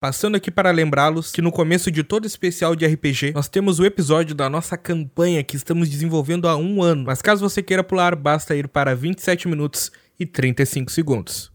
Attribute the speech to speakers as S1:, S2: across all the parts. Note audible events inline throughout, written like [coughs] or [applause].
S1: Passando aqui para lembrá-los que no começo de todo especial de RPG, nós temos o episódio da nossa campanha que estamos desenvolvendo há um ano. Mas caso você queira pular, basta ir para 27 minutos e 35 segundos.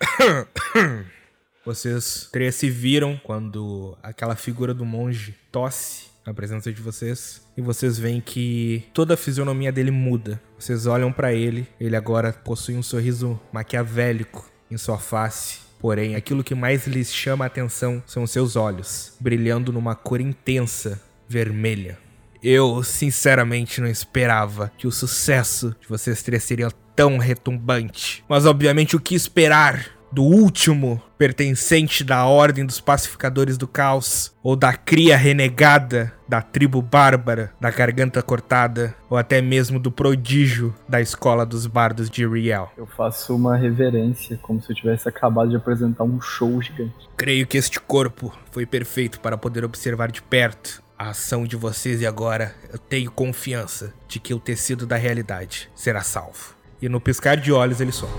S1: [coughs] Vocês três se viram quando aquela figura do monge tosse na presença de vocês e vocês veem que toda a fisionomia dele muda. Vocês olham para ele, ele agora possui um sorriso maquiavélico em sua face. Porém, aquilo que mais lhes chama a atenção são seus olhos, brilhando numa cor intensa, vermelha. Eu, sinceramente, não esperava que o sucesso de vocês três seria tão retumbante. Mas, obviamente, o que esperar do último pertencente da Ordem dos Pacificadores do Caos, ou da cria renegada da tribo bárbara da Garganta Cortada, ou até mesmo do prodígio da Escola dos Bardos de Riel.
S2: Eu faço uma reverência, como se eu tivesse acabado de apresentar um show gigante.
S1: Creio que este corpo foi perfeito para poder observar de perto a ação de vocês e agora eu tenho confiança de que o tecido da realidade será salvo. E no piscar de olhos ele some.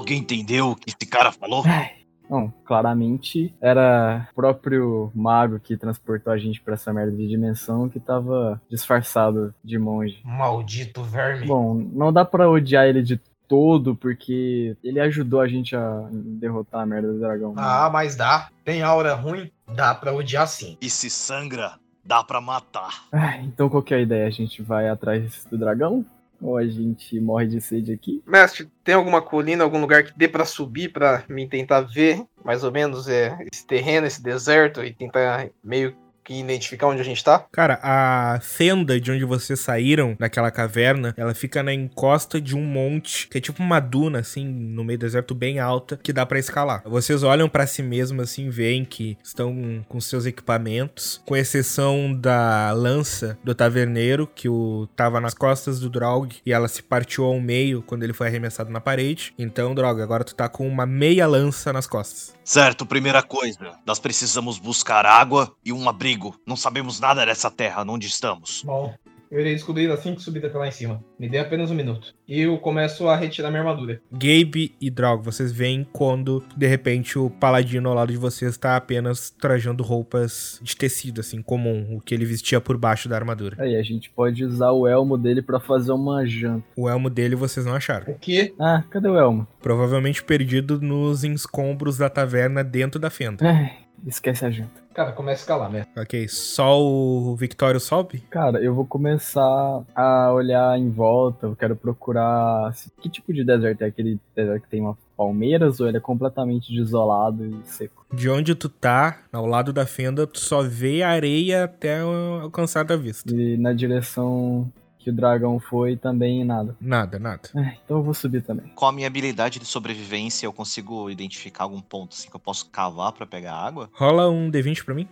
S3: Alguém entendeu o que esse cara falou?
S2: Ai, Não, claramente era o próprio mago que transportou a gente pra essa merda de dimensão que tava disfarçado de monge.
S4: Maldito verme.
S2: Bom, não dá pra odiar ele de todo, porque ele ajudou a gente a derrotar a merda do dragão.
S4: Ah, mas dá. Tem aura ruim? Dá pra odiar sim.
S3: E se sangra, dá pra matar.
S2: Ah, então qual que é a ideia? A gente vai atrás do dragão? Ou a gente morre de sede aqui?
S4: Mestre, tem alguma colina, algum lugar que dê pra subir pra mim tentar ver mais ou menos é, esse terreno, esse deserto e tentar meio que identificar onde a gente tá?
S1: Cara, a fenda de onde vocês saíram daquela caverna, ela fica na encosta de um monte, que é tipo uma duna, assim, no meio do deserto bem alta, que dá pra escalar. Vocês olham pra si mesmo, assim, veem que estão com seus equipamentos, com exceção da lança do taverneiro, que o tava nas costas do Draug, e ela se partiu ao meio quando ele foi arremessado na parede. Então, Draug, agora tu tá com uma meia lança nas costas.
S3: Certo, primeira coisa, nós precisamos buscar água e um abrigo. Não sabemos nada dessa terra, onde estamos.
S4: Bom, eu irei descobrir assim que subir até lá em cima. Me dê apenas um minuto. E eu começo a retirar minha armadura.
S1: Gabe e Draug, vocês veem quando, de repente, o paladino ao lado de vocês tá apenas trajando roupas de tecido, assim, comum, o que ele vestia por baixo da armadura.
S2: Aí a gente pode usar o elmo dele pra fazer uma janta.
S1: O elmo dele vocês não acharam.
S4: O quê?
S2: Ah, cadê o elmo?
S1: Provavelmente perdido nos escombros da taverna dentro da fenda.
S2: Ai, esquece a janta.
S4: Cara, começa a escalar, né?
S1: Ok, só o Victório sobe?
S2: Cara, eu vou começar a olhar em volta, eu quero procurar que tipo de deserto é aquele deserto que tem uma palmeiras ou ele é completamente desolado e seco.
S1: De onde tu tá, ao lado da fenda, tu só vê a areia até alcançar da vista.
S2: E na direção que o dragão foi também nada.
S1: Nada, nada.
S2: Ai, então eu vou subir também.
S3: Com a minha habilidade de sobrevivência, eu consigo identificar algum ponto assim que eu posso cavar pra pegar água?
S1: Rola um D20 pra mim.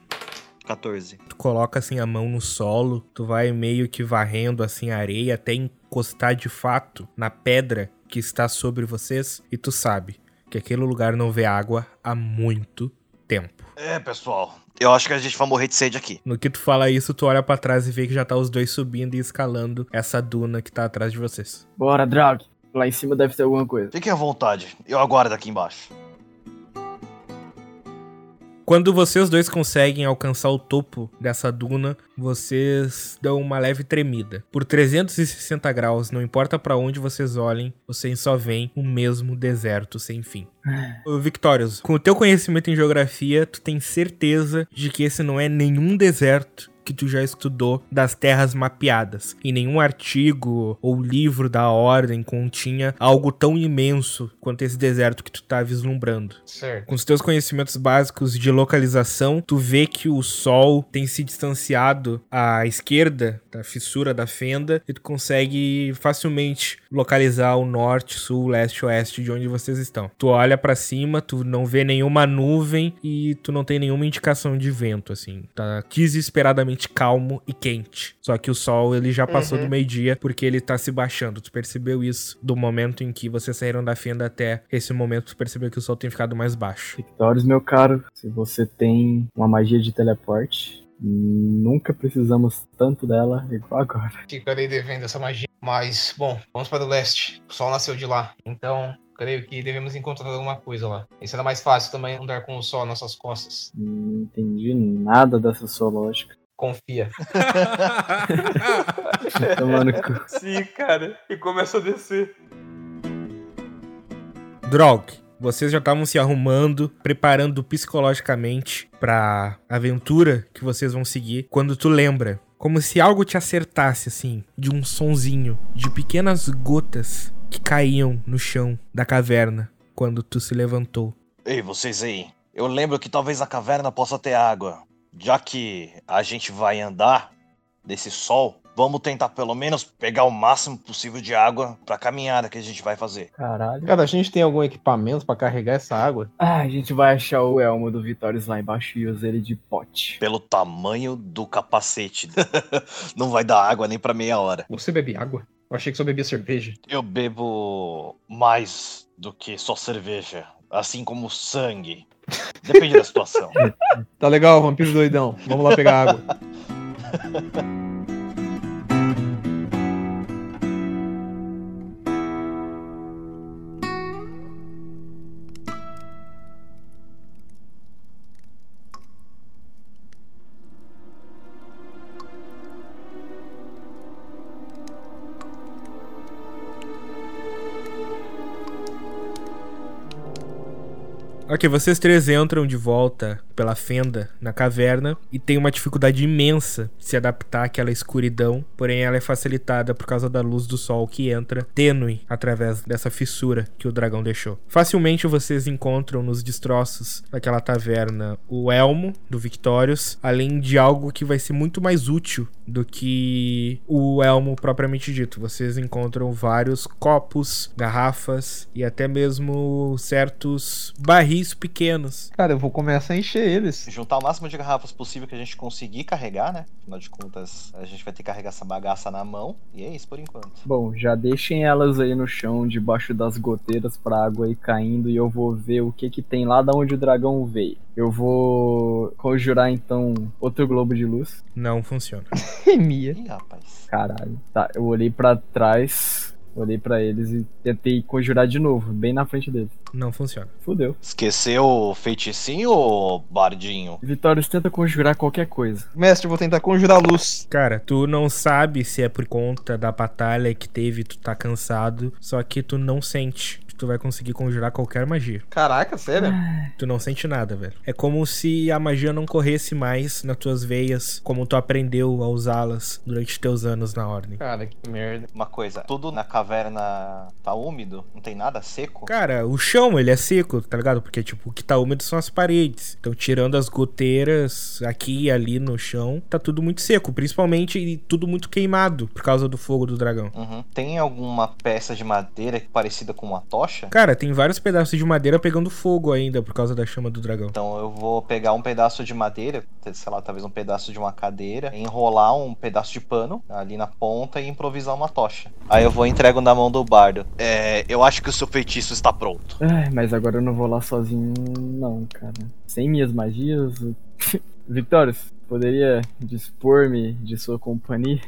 S3: 14.
S1: Tu coloca assim a mão no solo, tu vai meio que varrendo assim a areia até encostar de fato na pedra que está sobre vocês e tu sabe que aquele lugar não vê água há muito tempo.
S3: É, pessoal, eu acho que a gente vai morrer de sede aqui.
S1: No que tu fala isso, tu olha pra trás e vê que já tá os dois subindo e escalando essa duna que tá atrás de vocês.
S2: Bora, Drag! Lá em cima deve ter alguma coisa.
S3: Fiquem à vontade, eu aguardo aqui embaixo.
S1: Quando vocês dois conseguem alcançar o topo dessa duna, vocês dão uma leve tremida. Por 360 graus, não importa pra onde vocês olhem, vocês só veem o mesmo deserto sem fim. Ô, Victorious, com o teu conhecimento em geografia, tu tem certeza de que esse não é nenhum deserto que tu já estudou das terras mapeadas. E nenhum artigo ou livro da ordem continha algo tão imenso quanto esse deserto que tu tá vislumbrando.
S4: Certo.
S1: Com os teus conhecimentos básicos de localização, tu vê que o sol tem se distanciado à esquerda da fissura da fenda e tu consegue facilmente localizar o norte, sul, leste, oeste de onde vocês estão. Tu olha pra cima, tu não vê nenhuma nuvem e tu não tem nenhuma indicação de vento, assim. Tá desesperadamente calmo e quente. Só que o sol, ele já passou
S4: Uhum.
S1: do meio-dia porque ele tá se baixando. Tu percebeu isso do momento em que vocês saíram da fenda até esse momento, tu percebeu que o sol tem ficado mais baixo.
S2: Victorious, meu caro, se você tem uma magia de teleporte, nunca precisamos tanto dela igual agora.
S4: Ficarei devendo essa magia. Mas, bom, vamos para o leste. O sol nasceu de lá. Então, creio que devemos encontrar alguma coisa lá. E será mais fácil também andar com o sol nas nossas costas.
S2: Não entendi nada dessa sua lógica.
S4: Confia. [laughs]
S2: Tomando cu.
S4: Sim, cara. E começa a descer.
S1: Drog, vocês já estavam se arrumando, preparando psicologicamente pra aventura que vocês vão seguir, quando tu lembra, como se algo te acertasse assim, de um sonzinho, de pequenas gotas que caíam no chão da caverna quando tu se levantou.
S3: Ei, vocês aí. Eu lembro que talvez a caverna possa ter água. Já que a gente vai andar nesse sol, vamos tentar pelo menos pegar o máximo possível de água pra caminhada que a gente vai fazer.
S2: Caralho.
S5: Cara, a gente tem algum equipamento pra carregar essa água?
S2: Ah, a gente vai achar o elmo do Vitórios lá embaixo e usa ele de pote.
S3: Pelo tamanho do capacete. [laughs] Não vai dar água nem pra meia hora.
S5: Você bebe água? Eu achei que só bebia cerveja.
S3: Eu bebo mais do que só cerveja, assim como sangue. Depende da situação. [laughs]
S5: Tá legal, vampiro doidão. Vamos lá pegar água. [laughs]
S1: Ok, vocês três entram de volta pela fenda na caverna e tem uma dificuldade imensa de se adaptar àquela escuridão, porém ela é facilitada por causa da luz do sol que entra tênue através dessa fissura que o dragão deixou. Facilmente vocês encontram nos destroços daquela taverna o elmo do Victorious, além de algo que vai ser muito mais útil do que o elmo propriamente dito. Vocês encontram vários copos, garrafas e até mesmo certos barris pequenos.
S5: Cara, eu vou começar a encher eles.
S3: Juntar o máximo de garrafas possível que a gente conseguir carregar, né? Afinal de contas, a gente vai ter que carregar essa bagaça na mão. E é isso por enquanto.
S2: Bom, já deixem elas aí no chão, debaixo das goteiras pra água ir caindo e eu vou ver o que que tem lá da onde o dragão veio. Eu vou conjurar então outro globo de luz.
S1: Não funciona. [laughs]
S5: Remia.
S3: Ih, rapaz.
S2: Caralho. Tá, eu olhei pra trás, olhei pra eles e tentei conjurar de novo, bem na frente deles.
S1: Não funciona.
S2: Fudeu.
S3: Esqueceu o feiticinho ou bardinho?
S2: Vitórios tenta conjurar qualquer coisa.
S5: Mestre, eu vou tentar conjurar luz.
S1: Cara, tu não sabe se é por conta da batalha que teve, tu tá cansado, só que tu não sente tu vai conseguir conjurar qualquer magia.
S5: Caraca, sério?
S1: Tu não sente nada, velho. É como se a magia não corresse mais nas tuas veias, como tu aprendeu a usá-las durante teus anos na ordem.
S5: Cara, que merda.
S3: Uma coisa, tudo na caverna tá úmido? Não tem nada seco?
S1: Cara, o chão, ele é seco, tá ligado? Porque, tipo, o que tá úmido são as paredes. Então, tirando as goteiras aqui e ali no chão, tá tudo muito seco. Principalmente e tudo muito queimado por causa do fogo do dragão.
S3: Uhum. Tem alguma peça de madeira parecida com uma tocha?
S1: Cara, tem vários pedaços de madeira pegando fogo ainda por causa da chama do dragão.
S3: Então eu vou pegar um pedaço de madeira, sei lá, talvez um pedaço de uma cadeira, enrolar um pedaço de pano ali na ponta e improvisar uma tocha. Aí eu vou e entrego na mão do bardo. É, eu acho que o seu feitiço está pronto.
S2: Ai, mas agora eu não vou lá sozinho, não, cara. Sem minhas magias. [laughs] Vitórios, poderia dispor-me de sua companhia?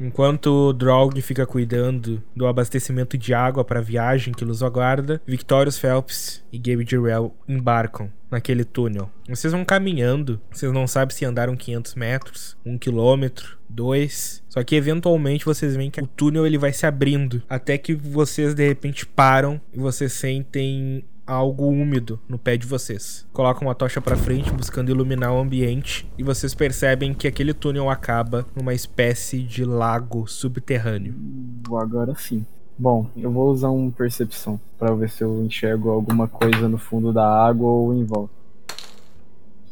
S1: Enquanto o Draug fica cuidando do abastecimento de água para a viagem que los aguarda, Victorious Phelps e Gabe Jarrell embarcam naquele túnel. Vocês vão caminhando, vocês não sabem se andaram 500 metros, 1 quilômetro, 2. Só que eventualmente vocês veem que o túnel ele vai se abrindo, até que vocês de repente param e vocês sentem algo úmido no pé de vocês. Colocam uma tocha para frente buscando iluminar o ambiente e vocês percebem que aquele túnel acaba numa espécie de lago subterrâneo.
S2: Vou agora sim. Bom, eu vou usar um percepção para ver se eu enxergo alguma coisa no fundo da água ou em volta.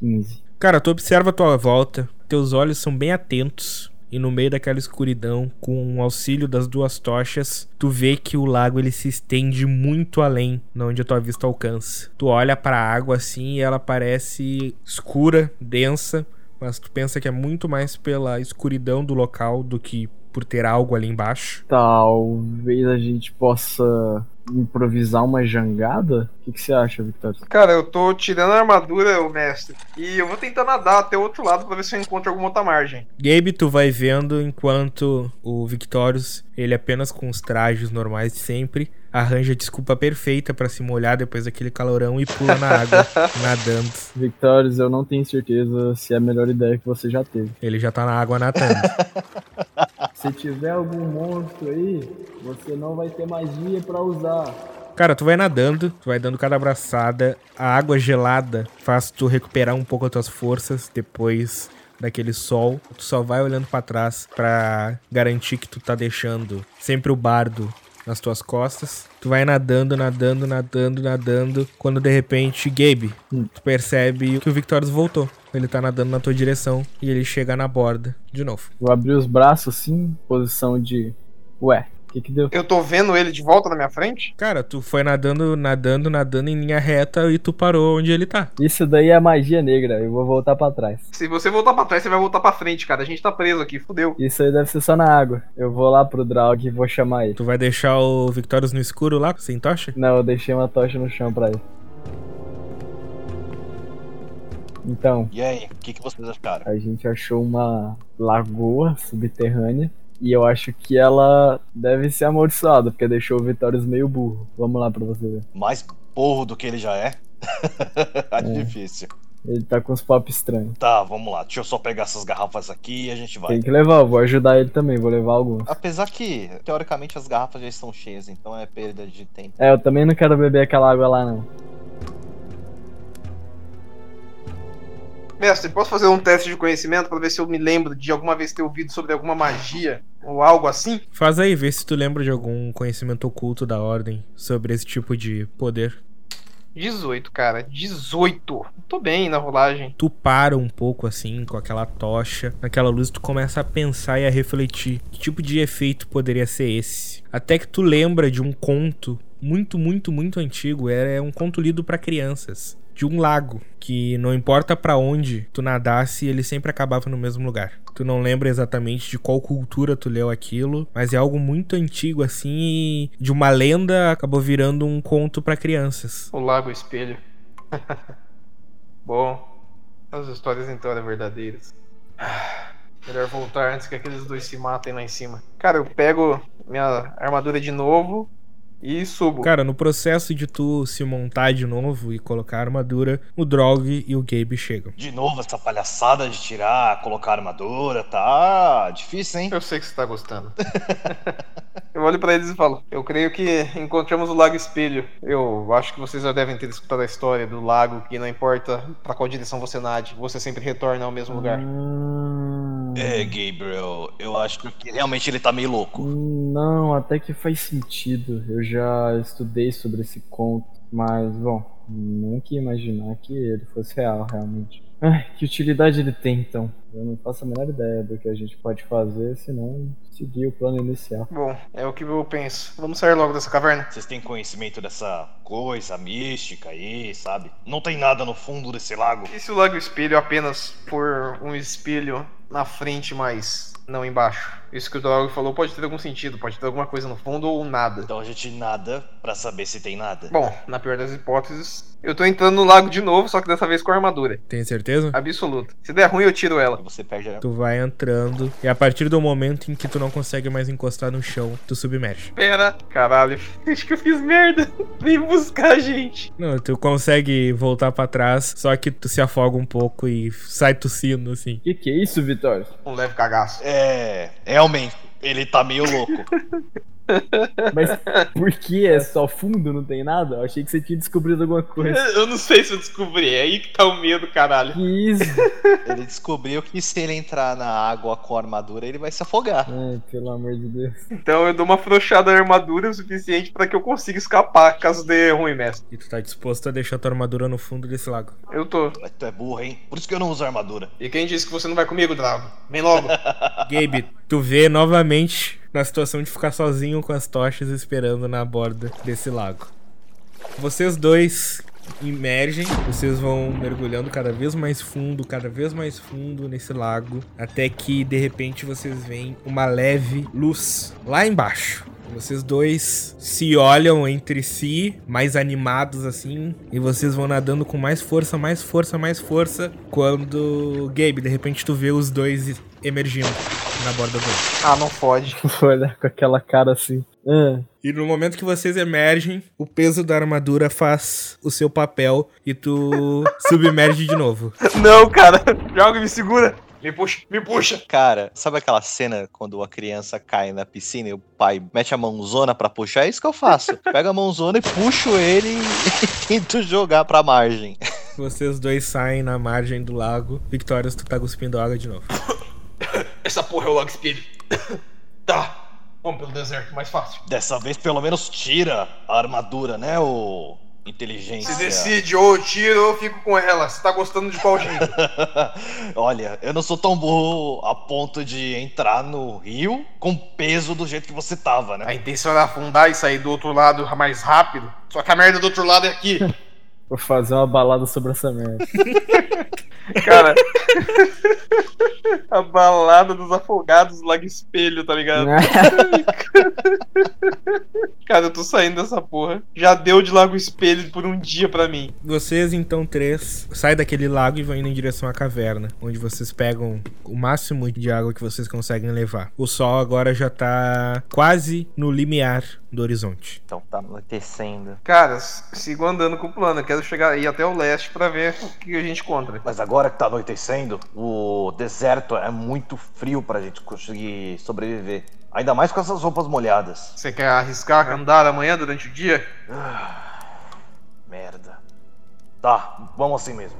S2: 15.
S1: Cara, tu observa a tua volta, Teus olhos são bem atentos e no meio daquela escuridão, com o auxílio das duas tochas, tu vê que o lago ele se estende muito além de onde a tua vista alcança. Tu olha para a água assim e ela parece escura, densa, mas tu pensa que é muito mais pela escuridão do local do que por ter algo ali embaixo.
S2: Talvez a gente possa improvisar uma jangada? O que, você acha, Victor?
S4: Cara, eu tô tirando a armadura, o mestre. E eu vou tentar nadar até o outro lado pra ver se eu encontro alguma outra margem.
S1: Gabe, tu vai vendo enquanto o Victorious, ele apenas com os trajes normais de sempre, arranja a desculpa perfeita pra se molhar depois daquele calorão e pula na água, [laughs] nadando.
S2: Victorious, eu não tenho certeza se é a melhor ideia que você já teve.
S1: Ele já tá na água nadando. [laughs]
S2: Se tiver algum monstro aí, você não vai ter magia pra usar.
S1: Cara, tu vai nadando, tu vai dando cada abraçada, a água gelada faz tu recuperar um pouco as tuas forças depois daquele sol. Tu só vai olhando pra trás pra garantir que tu tá deixando sempre o bardo nas tuas costas. Tu vai nadando, nadando, nadando, nadando, quando de repente, Gabe, tu percebe que o Victorious voltou. Ele tá nadando na tua direção e ele chega na borda de novo.
S2: Vou abrir os braços assim, posição de. Ué, que, que deu?
S4: Eu tô vendo ele de volta na minha frente?
S1: Cara, tu foi nadando, nadando, nadando em linha reta e tu parou onde ele tá.
S2: Isso daí é magia negra, eu vou voltar pra trás.
S4: Se você voltar pra trás, você vai voltar pra frente, cara. A gente tá preso aqui, fudeu.
S2: Isso aí deve ser só na água. Eu vou lá pro Draug e vou chamar ele.
S1: Tu vai deixar o Victorious no escuro lá, sem tocha?
S2: Não, eu deixei uma tocha no chão pra ele. Então,
S3: E aí, o que, que vocês acharam?
S2: a gente achou uma lagoa subterrânea. E eu acho que ela deve ser amaldiçoada, porque deixou o Vitórios meio burro. Vamos lá pra você ver.
S3: Mais porro do que ele já é? [laughs] tá difícil.
S2: Ele tá com uns pop estranhos.
S3: Tá, vamos lá. Deixa eu só pegar essas garrafas aqui e a gente vai.
S2: Tem que levar, eu vou ajudar ele também, vou levar alguns.
S3: Apesar que, teoricamente, as garrafas já estão cheias, então é perda de tempo.
S2: É, eu também não quero beber aquela água lá, não.
S4: Mestre, posso fazer um teste de conhecimento pra ver se eu me lembro de alguma vez ter ouvido sobre alguma magia ou algo assim?
S1: Faz aí, vê se tu lembra de algum conhecimento oculto da ordem sobre esse tipo de poder.
S4: 18, cara. 18. Tô bem na rolagem.
S1: Tu para um pouco assim, com aquela tocha, naquela luz, tu começa a pensar e a refletir que tipo de efeito poderia ser esse. Até que tu lembra de um conto muito, muito, muito antigo, era um conto lido pra crianças, de um lago que não importa pra onde tu nadasse, ele sempre acabava no mesmo lugar. Tu não lembra exatamente de qual cultura tu leu aquilo, mas é algo muito antigo assim e de uma lenda acabou virando um conto pra crianças.
S4: O Lago Espelho. [laughs] Bom, as histórias então eram verdadeiras. Ah, Melhor voltar antes que aqueles dois se matem lá em cima. Cara, eu pego minha armadura de novo e subo.
S1: Cara, no processo de tu se montar de novo e colocar a armadura, o Drog e o Gabe chegam.
S3: De novo, essa palhaçada de tirar, colocar armadura, tá difícil, hein?
S4: Eu sei que você tá gostando. [laughs] eu olho pra eles e falo: Eu creio que encontramos o Lago Espelho. Eu acho que vocês já devem ter escutado a história do lago que não importa pra qual direção você nade, você sempre retorna ao mesmo lugar.
S2: Hum,
S3: É, Gabriel, eu acho que realmente ele tá meio louco.
S2: Não, até que faz sentido. Eu já estudei sobre esse conto, mas bom, nunca ia imaginar que ele fosse real, realmente. Ai, que utilidade ele tem então? Eu não faço a menor ideia do que a gente pode fazer se não seguir o plano inicial.
S4: Bom, é o que eu penso. Vamos sair logo dessa caverna.
S3: Vocês têm conhecimento dessa coisa mística aí, sabe? Não tem nada no fundo desse lago.
S4: E se o Lago Espelho apenas for um espelho na frente, mas não embaixo? Isso que o Drago falou pode ter algum sentido, pode ter alguma coisa no fundo ou nada.
S3: Então a gente nada pra saber se tem nada.
S4: Bom, na pior das hipóteses, eu tô entrando no lago de novo, só que dessa vez com armadura.
S1: Tem certeza?
S4: Absoluta. Se der ruim, eu tiro ela.
S3: Você perde a...
S1: Tu vai entrando e a partir do momento em que tu não consegue mais encostar no chão, tu submerge.
S4: Pera. Caralho, [laughs] acho que eu fiz merda. Vem buscar a gente.
S1: Não, tu consegue voltar pra trás, só que tu se afoga um pouco e sai tossindo assim.
S2: Que que é isso, Vitório?
S4: Um leve cagaço.
S3: É, realmente, ele tá meio louco. [laughs]
S2: Mas por que é só fundo, não tem nada? Eu achei que você tinha descobrido alguma coisa. [laughs]
S4: Eu não sei se eu descobri, é aí que tá o medo, caralho.
S2: Que isso?
S3: Ele descobriu que se ele entrar na água com a armadura, ele vai se afogar.
S2: Ai, pelo amor de Deus.
S4: Então eu dou uma frouxada na armadura o suficiente pra que eu consiga escapar caso dê ruim, mestre.
S1: E tu tá disposto a deixar tua armadura no fundo desse lago.
S4: Eu tô.
S3: Mas Tu é burro, hein? Por isso que eu não uso armadura.
S4: E quem disse que você não vai comigo, Drago? Vem logo. [laughs]
S1: Gabe, tu vê novamente na situação de ficar sozinho com as tochas esperando na borda desse lago. Vocês dois emergem, vocês vão mergulhando cada vez mais fundo, cada vez mais fundo nesse lago, até que de repente vocês veem uma leve luz lá embaixo. Vocês dois se olham entre si, mais animados assim, e vocês vão nadando com mais força, mais força, mais força. Quando, Gabe, de repente tu vê os dois emergindo na borda do
S4: ah, não fode. [laughs]
S2: Vou olhar com aquela cara assim. Ah,
S1: E no momento que vocês emergem, o peso da armadura faz o seu papel e tu [laughs] submerge de novo.
S4: Não, cara. Joga e me segura. Me puxa, me puxa.
S3: Cara, sabe aquela cena quando a criança cai na piscina e o pai mete a mãozona pra puxar? É isso que eu faço. [laughs] Pego a mãozona e puxo ele e tento jogar pra margem.
S1: Vocês dois saem na margem do lago. Victorious, tu tá cuspindo água de novo.
S4: Essa porra é o Lago Espelho. Tá. Vamos pelo deserto, mais fácil.
S3: Dessa vez, pelo menos, tira a armadura, né, ô inteligência?
S4: Se decide, ou eu tiro ou eu fico com ela. Você tá gostando de qual jeito? [laughs]
S3: Olha, eu não sou tão burro a ponto de entrar no rio com peso do jeito que você tava, né?
S4: A intenção era afundar e sair do outro lado mais rápido. Só que a merda do outro lado é aqui. [laughs]
S2: vou fazer uma balada sobre essa merda. [laughs]
S4: Cara. a balada dos afogados do Lago Espelho, tá ligado? [laughs] Cara, eu tô saindo dessa porra. Já deu de Lago Espelho por um dia pra mim.
S1: Vocês, então, três, saem daquele lago e vão indo em direção à caverna, onde vocês pegam o máximo de água que vocês conseguem levar. O sol agora já tá quase no limiar do horizonte.
S3: Então tá anoitecendo.
S4: Cara, sigo andando com o plano. Eu quero chegar aí até o leste pra ver o que a gente encontra.
S3: Mas agora que tá anoitecendo, o deserto é muito frio pra gente conseguir sobreviver. Ainda mais com essas roupas molhadas.
S4: Você quer arriscar andar amanhã durante o dia?
S3: Merda. Tá, vamos assim mesmo.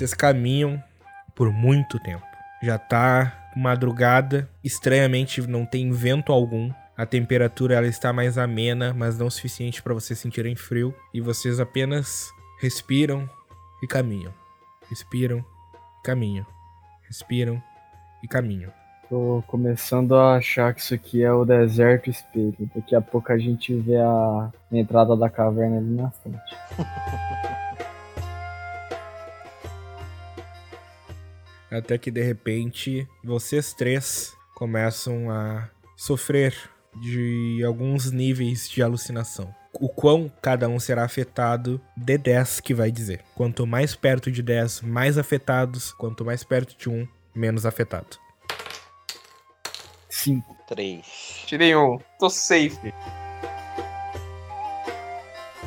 S1: Vocês caminham por muito tempo. Já tá madrugada, estranhamente não tem vento algum. A temperatura ela está mais amena, mas não o suficiente para vocês sentirem frio e vocês apenas respiram e caminham. Respiram e caminham. Respiram e caminham.
S2: Tô começando a achar que isso aqui é o deserto espelho. Daqui a pouco a gente vê a entrada da caverna ali na frente. [laughs]
S1: Até que de repente vocês três começam a sofrer de alguns níveis de alucinação. O quão cada um será afetado, D10 que vai dizer. Quanto mais perto de 10, mais afetados. Quanto mais perto de 1, menos afetado.
S2: Cinco.
S3: Três.
S4: Tirei um. Tô safe.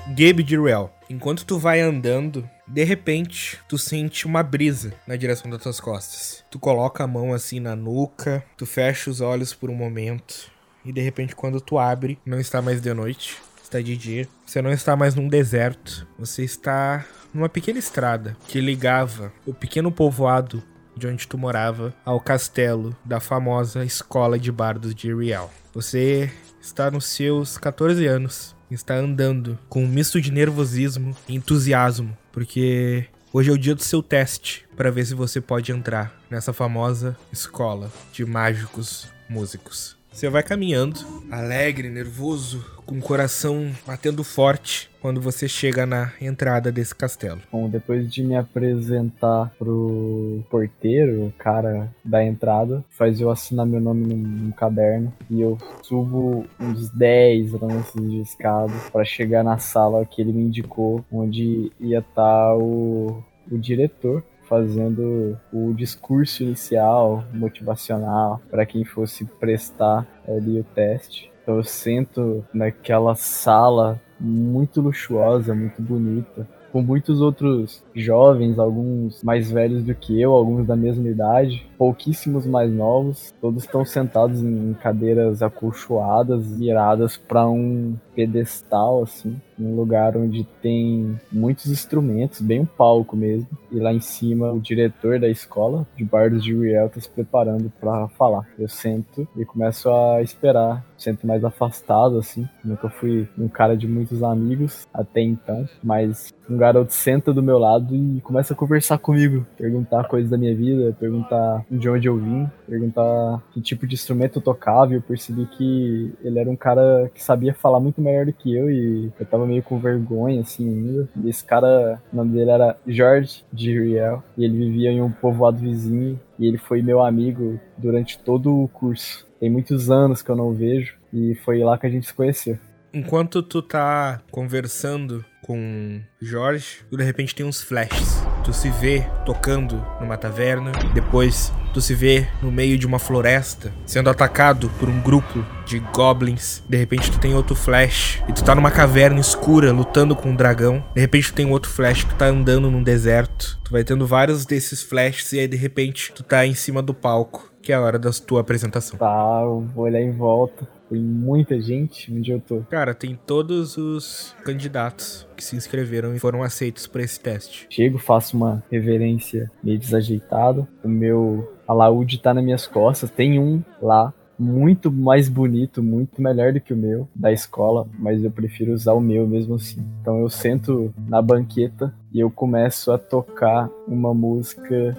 S1: Gabe de Ruel, enquanto tu vai andando, de repente tu sente uma brisa na direção das tuas costas. Tu coloca a mão assim na nuca, tu fecha os olhos por um momento e de repente quando tu abre, não está mais de noite, está de dia. Você não está mais num deserto, você está numa pequena estrada que ligava o pequeno povoado de onde tu morava ao castelo da famosa escola de bardos de Riel. Você está nos seus 14 anos, está andando com um misto de nervosismo e entusiasmo, porque hoje é o dia do seu teste para ver se você pode entrar nessa famosa escola de mágicos músicos. Você vai caminhando, alegre, nervoso, com o coração batendo forte quando você chega na entrada desse castelo.
S2: Bom, depois de me apresentar pro porteiro, o cara da entrada, faz eu assinar meu nome num, num caderno e eu subo uns 10 lances de escada para chegar na sala que ele me indicou, onde ia estar o, o diretor fazendo o discurso inicial, motivacional, para quem fosse prestar ali o teste. Então eu sento naquela sala muito luxuosa, muito bonita, com muitos outros jovens, alguns mais velhos do que eu, alguns da mesma idade, pouquíssimos mais novos. Todos estão sentados em cadeiras acolchoadas, viradas para um pedestal, assim, um lugar onde tem muitos instrumentos, bem um palco mesmo. E lá em cima, o diretor da escola de bardos de Riel está se preparando para falar. Eu sento e começo a esperar. Sento mais afastado, assim. Nunca fui um cara de muitos amigos até então, mas um garoto senta do meu lado e começa a conversar comigo, perguntar coisas da minha vida, perguntar de onde eu vim, perguntar que tipo de instrumento eu tocava. E eu percebi que ele era um cara que sabia falar muito melhor do que eu e eu tava meio com vergonha assim ainda. E esse cara, o nome dele era George de Riel e ele vivia em um povoado vizinho e ele foi meu amigo durante todo o curso. Tem muitos anos que eu não vejo e foi lá que a gente se conheceu.
S1: Enquanto tu tá conversando com Jorge, tu de repente tem uns flashes. Tu se vê tocando numa taverna, depois tu se vê no meio de uma floresta, sendo atacado por um grupo de goblins. De repente tu tem outro flash e tu tá numa caverna escura lutando com um dragão. De repente tu tem outro flash que tá andando num deserto. Tu vai tendo vários desses flashes e aí de repente tu tá em cima do palco, que é a hora da tua apresentação.
S2: Tá, eu vou olhar em volta. Tem muita gente onde eu tô.
S1: Cara, tem todos os candidatos que se inscreveram e foram aceitos para esse teste.
S2: Chego, faço uma reverência meio desajeitada. O meu alaúde tá nas minhas costas. Tem um lá muito mais bonito, muito melhor do que o meu da escola, mas eu prefiro usar o meu mesmo assim. Então eu sento na banqueta e eu começo a tocar uma música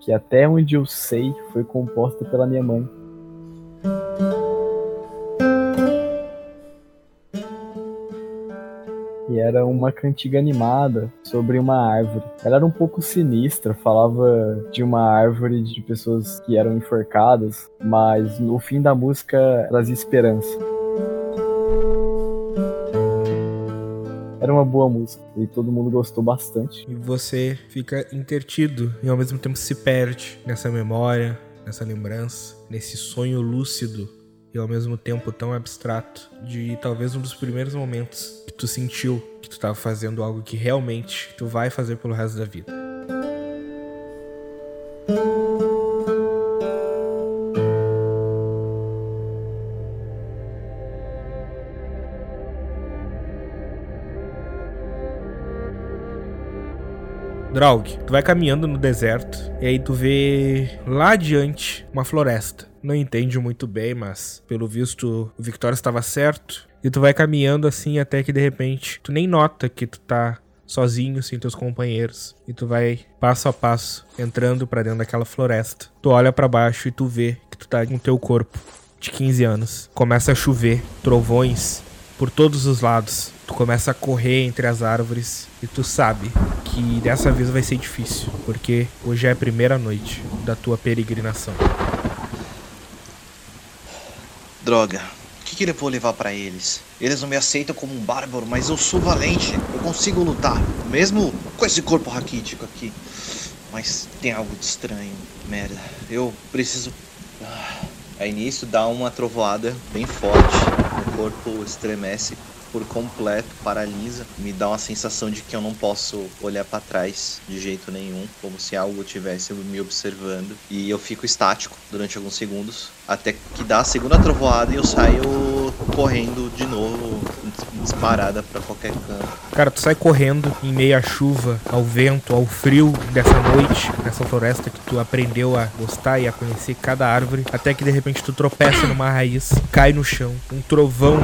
S2: que até onde eu sei foi composta pela minha mãe. E era uma cantiga animada sobre uma árvore. Ela era um pouco sinistra, falava de uma árvore de pessoas que eram enforcadas, mas no fim da música trazia esperança. Era uma boa música e todo mundo gostou bastante.
S1: E você fica intertido e ao mesmo tempo se perde nessa memória, nessa lembrança, nesse sonho lúcido e ao mesmo tempo tão abstrato de talvez um dos primeiros momentos que tu sentiu que tu tava fazendo algo que realmente tu vai fazer pelo resto da vida. Draug, tu vai caminhando no deserto e aí tu vê lá adiante uma floresta. Não entende muito bem, mas pelo visto o Victoria estava certo. E tu vai caminhando assim até que de repente tu nem nota que tu tá sozinho, sem teus companheiros. E tu vai passo a passo entrando para dentro daquela floresta. Tu olha para baixo e tu vê que tu tá com teu corpo de 15 anos. Começa a chover, trovões por todos os lados. Tu começa a correr entre as árvores e tu sabe que dessa vez vai ser difícil, porque hoje é a primeira noite da tua peregrinação.
S3: Droga. O que, que eu vou levar pra eles? Eles não me aceitam como um bárbaro, mas eu sou valente. Eu consigo lutar, mesmo com esse corpo raquítico aqui. Mas tem algo de estranho. Merda. Eu preciso. Ah. Aí nisso dá uma trovoada bem forte. O corpo estremece por completo, paralisa. Me dá uma sensação de que eu não posso olhar para trás de jeito nenhum, como se algo estivesse me observando. E eu fico estático durante alguns segundos, até que dá a segunda trovoada e eu saio correndo de novo, disparada para qualquer canto.
S1: Cara, tu sai correndo em meio à chuva, ao vento, ao frio dessa noite, nessa floresta que tu aprendeu a gostar e a conhecer cada árvore, até que de repente tu tropeça numa raiz, cai no chão, um trovão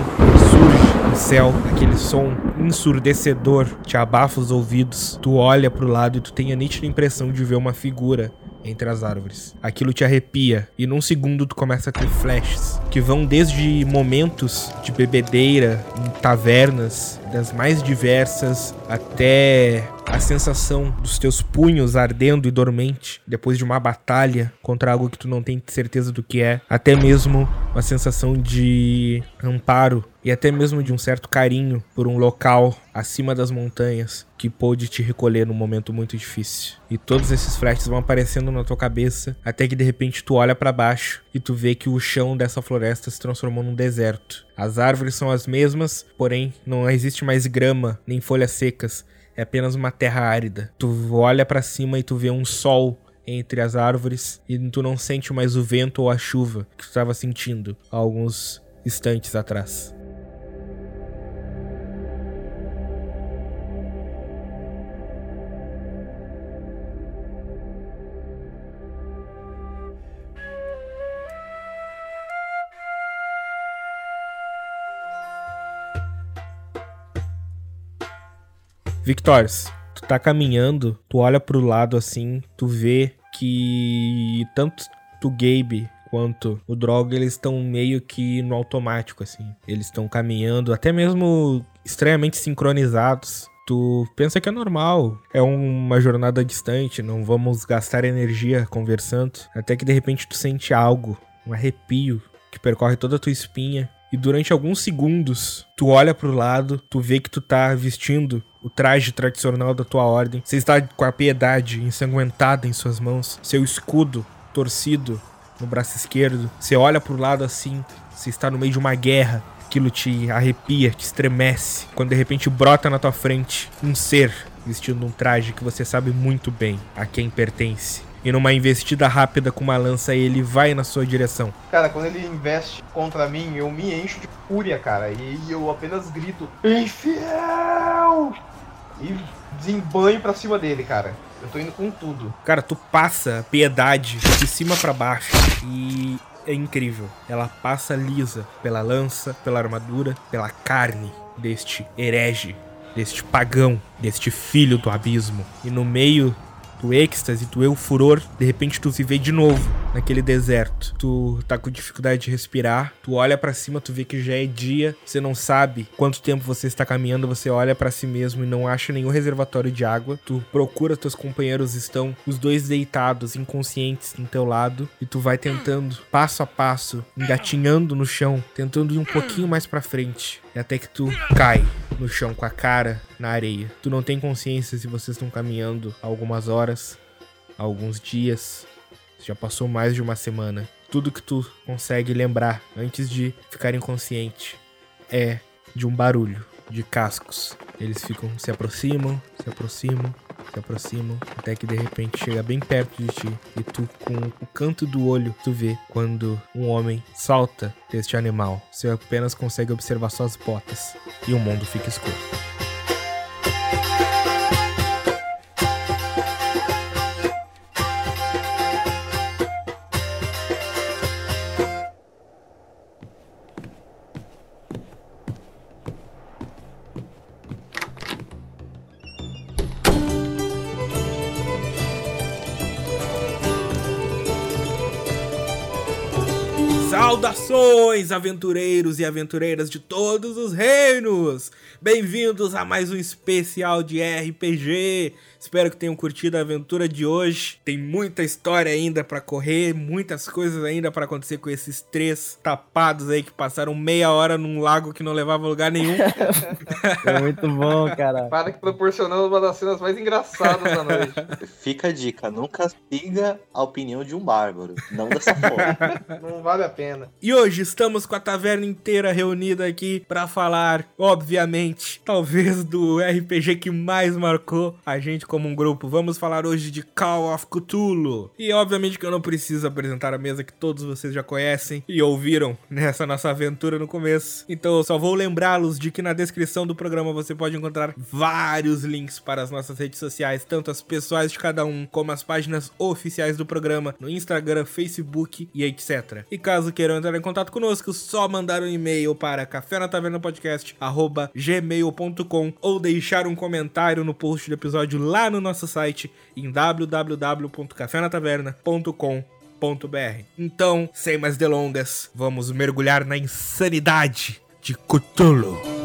S1: surge no céu, aquele som ensurdecedor te abafa os ouvidos. Tu olha pro lado e tu tem a nítida impressão de ver uma figura entre as árvores. Aquilo te arrepia e num segundo tu começa a ter flashes que vão desde momentos de bebedeira em tavernas das mais diversas até a sensação dos teus punhos ardendo e dormente depois de uma batalha contra algo que tu não tem certeza do que é, até mesmo uma sensação de amparo e até mesmo de um certo carinho por um local acima das montanhas que pôde te recolher num momento muito difícil. E todos esses flashes vão aparecendo na tua cabeça até que de repente tu olha para baixo e tu vê que o chão dessa floresta se transformou num deserto. As árvores são as mesmas, porém não existe mais grama nem folhas secas é apenas uma terra árida. Tu olha para cima e tu vê um sol entre as árvores e tu não sente mais o vento ou a chuva que tu estava sentindo há alguns instantes atrás. Victorious, tu tá caminhando, tu olha pro lado assim, tu vê que tanto tu Gabe quanto o Drogo, eles estão meio que no automático, assim. Eles estão caminhando, até mesmo estranhamente sincronizados. Tu pensa que é normal, é uma jornada distante, não vamos gastar energia conversando. Até que de repente tu sente algo, um arrepio que percorre toda a tua espinha. E durante alguns segundos, tu olha pro lado, tu vê que tu tá vestindo o traje tradicional da tua ordem. Você está com a piedade ensanguentada em suas mãos, seu escudo torcido no braço esquerdo. Você olha pro lado assim, você está no meio de uma guerra. Aquilo te arrepia, te estremece. Quando de repente brota na tua frente um ser vestindo um traje que você sabe muito bem a quem pertence. E numa investida rápida com uma lança, ele vai na sua direção.
S4: Cara, quando ele investe contra mim, eu me encho de fúria, cara. E eu apenas grito: Infiel! E desembanho pra cima dele, cara. Eu tô indo com tudo.
S1: Cara, tu passa piedade de cima para baixo e é incrível. Ela passa lisa pela lança, pela armadura, pela carne deste herege, deste pagão, deste filho do abismo. E no meio do êxtase, do eu furor, de repente tu se vê de novo naquele deserto. Tu tá com dificuldade de respirar, tu olha para cima, tu vê que já é dia, você não sabe quanto tempo você está caminhando, você olha para si mesmo e não acha nenhum reservatório de água. Tu procura teus companheiros estão os dois deitados, inconscientes no teu lado, e tu vai tentando passo a passo, engatinhando no chão, tentando ir um pouquinho mais para frente. Até que tu cai no chão com a cara na areia. Tu não tem consciência se vocês estão caminhando algumas horas, alguns dias. Já passou mais de uma semana. Tudo que tu consegue lembrar antes de ficar inconsciente é de um barulho de cascos. Eles ficam, se aproximam, se aproximam, se aproximam, até que de repente chega bem perto de ti e tu, com o canto do olho, tu vê quando um homem salta deste animal. Você apenas consegue observar suas botas e o mundo fica escuro. Aventureiros e aventureiras de todos os reinos! Bem-vindos a mais um especial de RPG. Espero que tenham curtido a aventura de hoje. Tem muita história ainda para correr, muitas coisas ainda para acontecer com esses três tapados aí que passaram meia hora num lago que não levava a lugar nenhum.
S2: Foi [laughs] muito bom, cara.
S4: Para que proporcionando uma das cenas mais engraçadas da noite.
S3: Fica a dica, nunca siga a opinião de um bárbaro. Não dessa forma. [laughs]
S4: Não vale a pena.
S1: E hoje estamos com a taverna inteira reunida aqui para falar, obviamente, talvez do RPG que mais marcou a gente como um grupo. Vamos falar hoje de Call of Cthulhu. E obviamente que eu não preciso apresentar a mesa que todos vocês já conhecem e ouviram nessa nossa aventura no começo. Então eu só vou lembrá-los de que na descrição do programa você pode encontrar vários links para as nossas redes sociais, tanto as pessoais de cada um como as páginas oficiais do programa no Instagram, Facebook e etc. E caso queiram entrar em contato conosco, só mandar um e-mail para café na taverna podcast gmail.com ou deixar um comentário no post do episódio lá no nosso site em www.cafenataverna.com.br. Então, sem mais delongas, vamos mergulhar na insanidade de Cthulhu.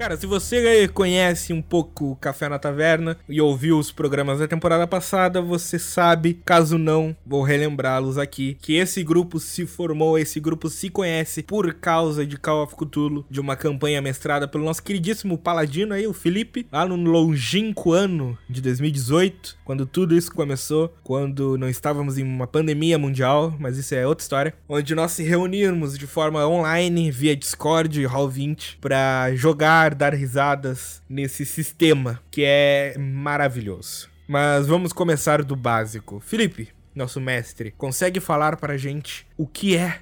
S1: Cara, se você conhece um pouco o Café na Taverna e ouviu os programas da temporada passada, você sabe, caso não, vou relembrá-los aqui, que esse grupo se formou, esse grupo se conhece por causa de Call of Cthulhu, de uma campanha mestrada pelo nosso queridíssimo paladino aí, o Felipe, lá no longínquo ano de 2018, quando tudo isso começou, quando não estávamos em uma pandemia mundial, mas isso é outra história, onde nós se reunimos de forma online via Discord e Hall20 para jogar dar risadas nesse sistema que é maravilhoso. Mas vamos começar do básico. Felipe, nosso mestre, consegue falar pra gente o que é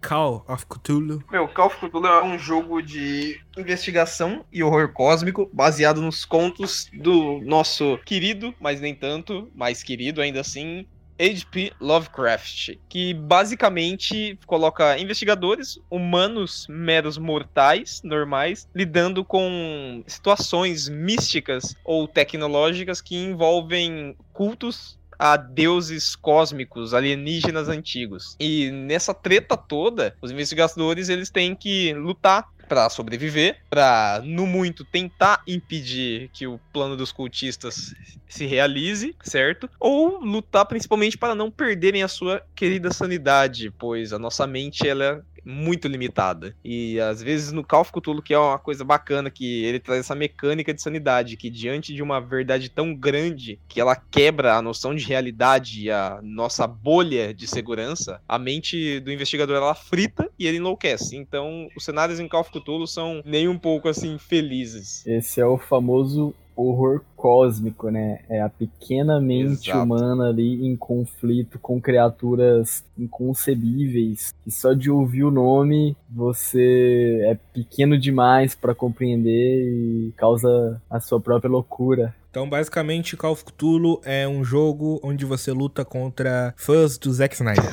S1: Call of Cthulhu?
S4: Meu, Call of Cthulhu é um jogo de investigação e horror cósmico baseado nos contos do nosso querido, mas nem tanto, mais querido ainda assim, H.P. Lovecraft, que basicamente coloca investigadores humanos meros mortais, normais, lidando com situações místicas ou tecnológicas que envolvem cultos a deuses cósmicos, alienígenas antigos. E nessa treta toda, os investigadores eles têm que lutar para sobreviver, para no muito tentar impedir que o plano dos cultistas se realize, certo? Ou lutar principalmente para não perderem a sua querida sanidade, pois a nossa mente ela muito limitada. E às vezes no Call of Cthulhu, que é uma coisa bacana, que ele traz essa mecânica de sanidade, que diante de uma verdade tão grande, que ela quebra a noção de realidade e a nossa bolha de segurança, a mente do investigador ela frita e ele enlouquece. Então, os cenários em Call of Cthulhu são nem um pouco assim felizes.
S2: Esse é o famoso horror cósmico, né? É a pequena mente
S4: Exato.
S2: humana ali em conflito com criaturas inconcebíveis. E só de ouvir o nome, você é pequeno demais para compreender e causa a sua própria loucura.
S1: Então, basicamente, Call of Cthulhu é um jogo onde você luta contra fãs do Zack Snyder. [laughs]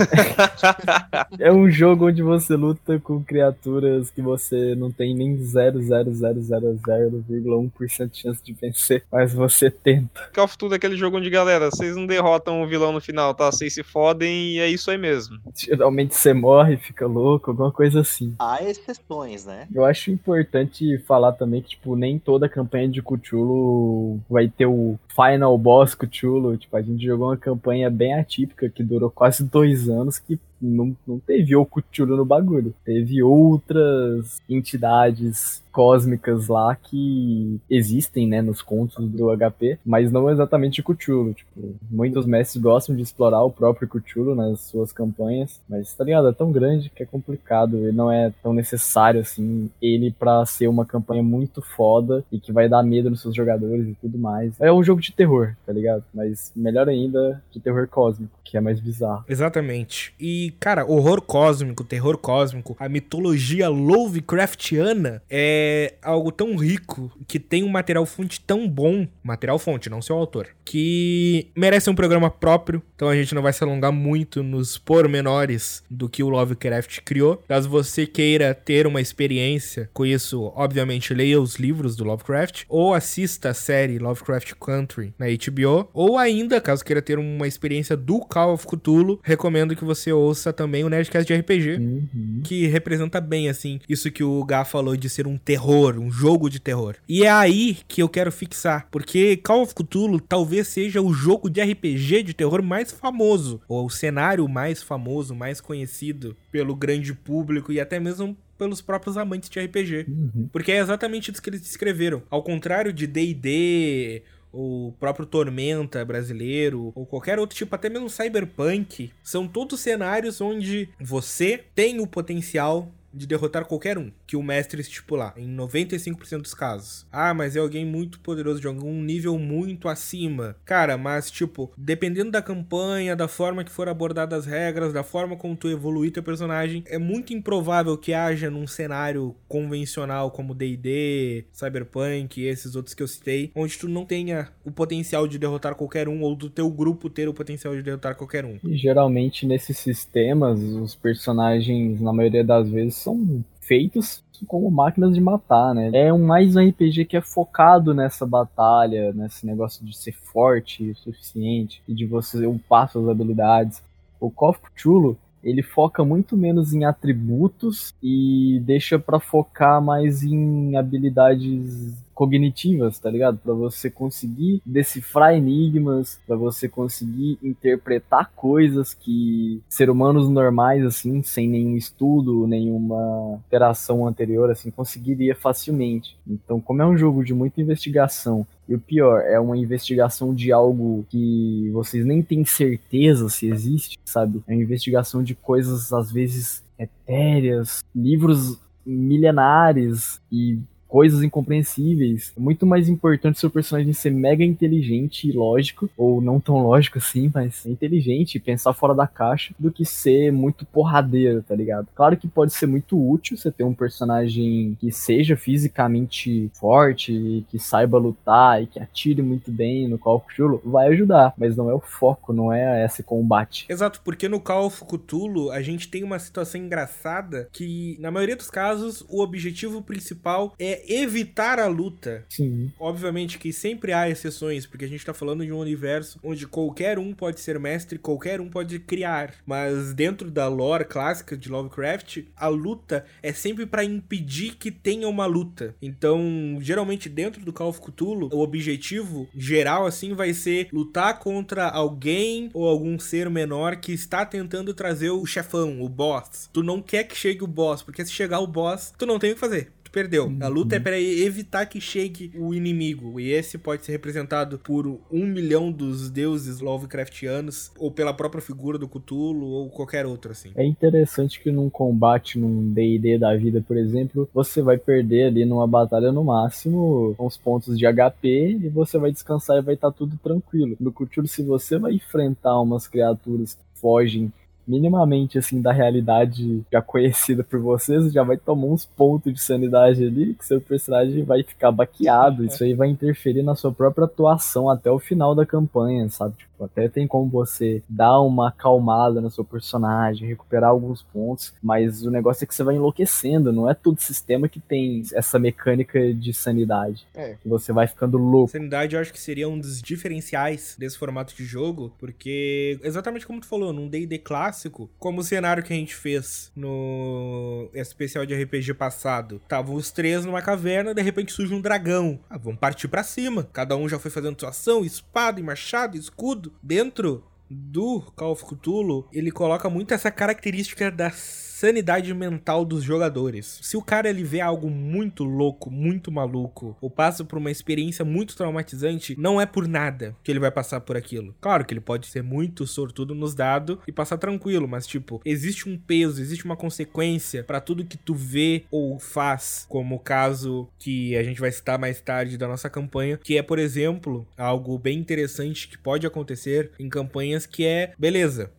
S2: É um jogo onde você luta com criaturas que você não tem nem 0,0000,1% de chance de vencer, mas você tenta.
S4: Call of Cthulhu é aquele jogo onde, galera, vocês não derrotam o vilão no final, tá? Vocês se fodem e é isso aí mesmo.
S2: Geralmente você morre, fica louco, alguma coisa assim.
S3: Há exceções, né?
S2: Eu acho importante falar também que, tipo, nem toda campanha de Cthulhu vai o Final Boss Cthulhu. Tipo, a gente jogou uma campanha bem atípica que durou quase dois anos que não, não teve o Cthulhu no bagulho. Teve outras entidades cósmicas lá que existem, né, nos contos do HP, mas não exatamente Cthulhu. Tipo, muitos mestres gostam de explorar o próprio Cthulhu nas suas campanhas, mas tá ligado? É tão grande que é complicado e não é tão necessário assim ele pra ser uma campanha muito foda e que vai dar medo nos seus jogadores e tudo mais. É um jogo de terror, tá ligado? Mas melhor ainda de terror cósmico, que é mais bizarro.
S1: Exatamente. E, cara, horror cósmico, terror cósmico, a mitologia Lovecraftiana é algo tão rico que tem um material fonte tão bom, material fonte, não seu autor, que merece um programa próprio. Então a gente não vai se alongar muito nos pormenores do que o Lovecraft criou. Caso você queira ter uma experiência com isso, obviamente leia os livros do Lovecraft ou assista a série Lovecraft Country na HBO, ou ainda, caso queira ter uma experiência do Call of Cthulhu, recomendo que você ouça também o Nerdcast de RPG,
S2: Uhum.
S1: que representa bem, assim, isso que o Gá falou de ser um terror, um jogo de terror. E é aí que eu quero fixar, porque Call of Cthulhu talvez seja o jogo de RPG de terror mais famoso, ou o cenário mais famoso, mais conhecido pelo grande público e até mesmo pelos próprios amantes de RPG.
S2: Uhum.
S1: Porque é exatamente isso que eles descreveram. Ao contrário de D&D, o próprio Tormenta brasileiro, ou qualquer outro tipo, até mesmo Cyberpunk, são todos cenários onde você tem o potencial de derrotar qualquer um que o mestre estipular, em 95% dos casos. Ah, mas é alguém muito poderoso, de algum nível muito acima. Cara, mas tipo, dependendo da campanha, da forma que for abordadas as regras, da forma como tu evoluir teu personagem, é muito improvável que haja num cenário convencional como D&D, Cyberpunk e esses outros que eu citei, onde tu não tenha o potencial de derrotar qualquer um ou do teu grupo ter o potencial de derrotar qualquer um.
S2: E geralmente nesses sistemas, os personagens, na maioria das vezes, são feitos como máquinas de matar, né? É um mais um RPG que é focado nessa batalha, nesse negócio de ser forte o suficiente e de você upar suas habilidades. O Call of Cthulhu, ele foca muito menos em atributos e deixa para focar mais em habilidades cognitivas, tá ligado? Para você conseguir decifrar enigmas, para você conseguir interpretar coisas que ser humanos normais assim, sem nenhum estudo, nenhuma interação anterior assim, conseguiria facilmente. Então, como é um jogo de muita investigação e o pior, é uma investigação de algo que vocês nem têm certeza se existe, sabe? É uma investigação de coisas às vezes etéreas, livros milenares e coisas incompreensíveis. É muito mais importante seu personagem ser mega inteligente e lógico, ou não tão lógico assim, mas inteligente, pensar fora da caixa, do que ser muito porradeiro, tá ligado? Claro que pode ser muito útil você ter um personagem que seja fisicamente forte, que saiba lutar e que atire muito bem no Call of Cthulhu, vai ajudar, mas não é o foco, não é esse combate.
S1: Exato, porque no Call of Cthulhu a gente tem uma situação engraçada que, na maioria dos casos, o objetivo principal é evitar a luta.
S2: Sim.
S1: Obviamente que sempre há exceções, porque a gente tá falando de um universo onde qualquer um pode ser mestre, qualquer um pode criar. Mas dentro da lore clássica de Lovecraft, a luta é sempre para impedir que tenha uma luta. Então, geralmente dentro do Call of Cthulhu, o objetivo geral assim vai ser lutar contra alguém ou algum ser menor que está tentando trazer o chefão, o boss. Tu não quer que chegue o boss, porque se chegar o boss, tu não tem o que fazer perdeu. A luta é para evitar que chegue o inimigo. E esse pode ser representado por um milhão dos deuses Lovecraftianos, ou pela própria figura do Cthulhu, ou qualquer outro, assim.
S2: É interessante que num combate, num DD da vida, por exemplo, você vai perder ali numa batalha no máximo uns pontos de HP e você vai descansar e vai estar tá tudo tranquilo. No Cthulhu, se você vai enfrentar umas criaturas que fogem minimamente assim da realidade já conhecida por vocês, já vai tomar uns pontos de sanidade ali, que seu personagem vai ficar baqueado. Isso aí vai interferir na sua própria atuação até o final da campanha, sabe? Tipo, até tem como você dar uma acalmada no seu personagem, recuperar alguns pontos, mas o negócio é que você vai enlouquecendo, não é todo sistema que tem essa mecânica de sanidade.
S4: É.
S2: Que você vai ficando louco.
S1: Sanidade eu acho que seria um dos diferenciais desse formato de jogo, porque exatamente como tu falou, num D&D clássico, como o cenário que a gente fez no especial de RPG passado, estavam os três numa caverna, de repente surge um dragão. Ah, vamos partir para cima. Cada um já foi fazendo sua ação, espada e machado, escudo, dentro do Call of Cthulhu, ele coloca muito essa característica da sanidade mental dos jogadores. Se o cara ele vê algo muito louco, muito maluco, ou passa por uma experiência muito traumatizante, não é por nada que ele vai passar por aquilo. Claro que ele pode ser muito sortudo nos dados e passar tranquilo, mas tipo, existe um peso, existe uma consequência para tudo que tu vê ou faz, como o caso que a gente vai citar mais tarde da nossa campanha, que é, por exemplo, algo bem interessante que pode acontecer em campanhas que é, beleza,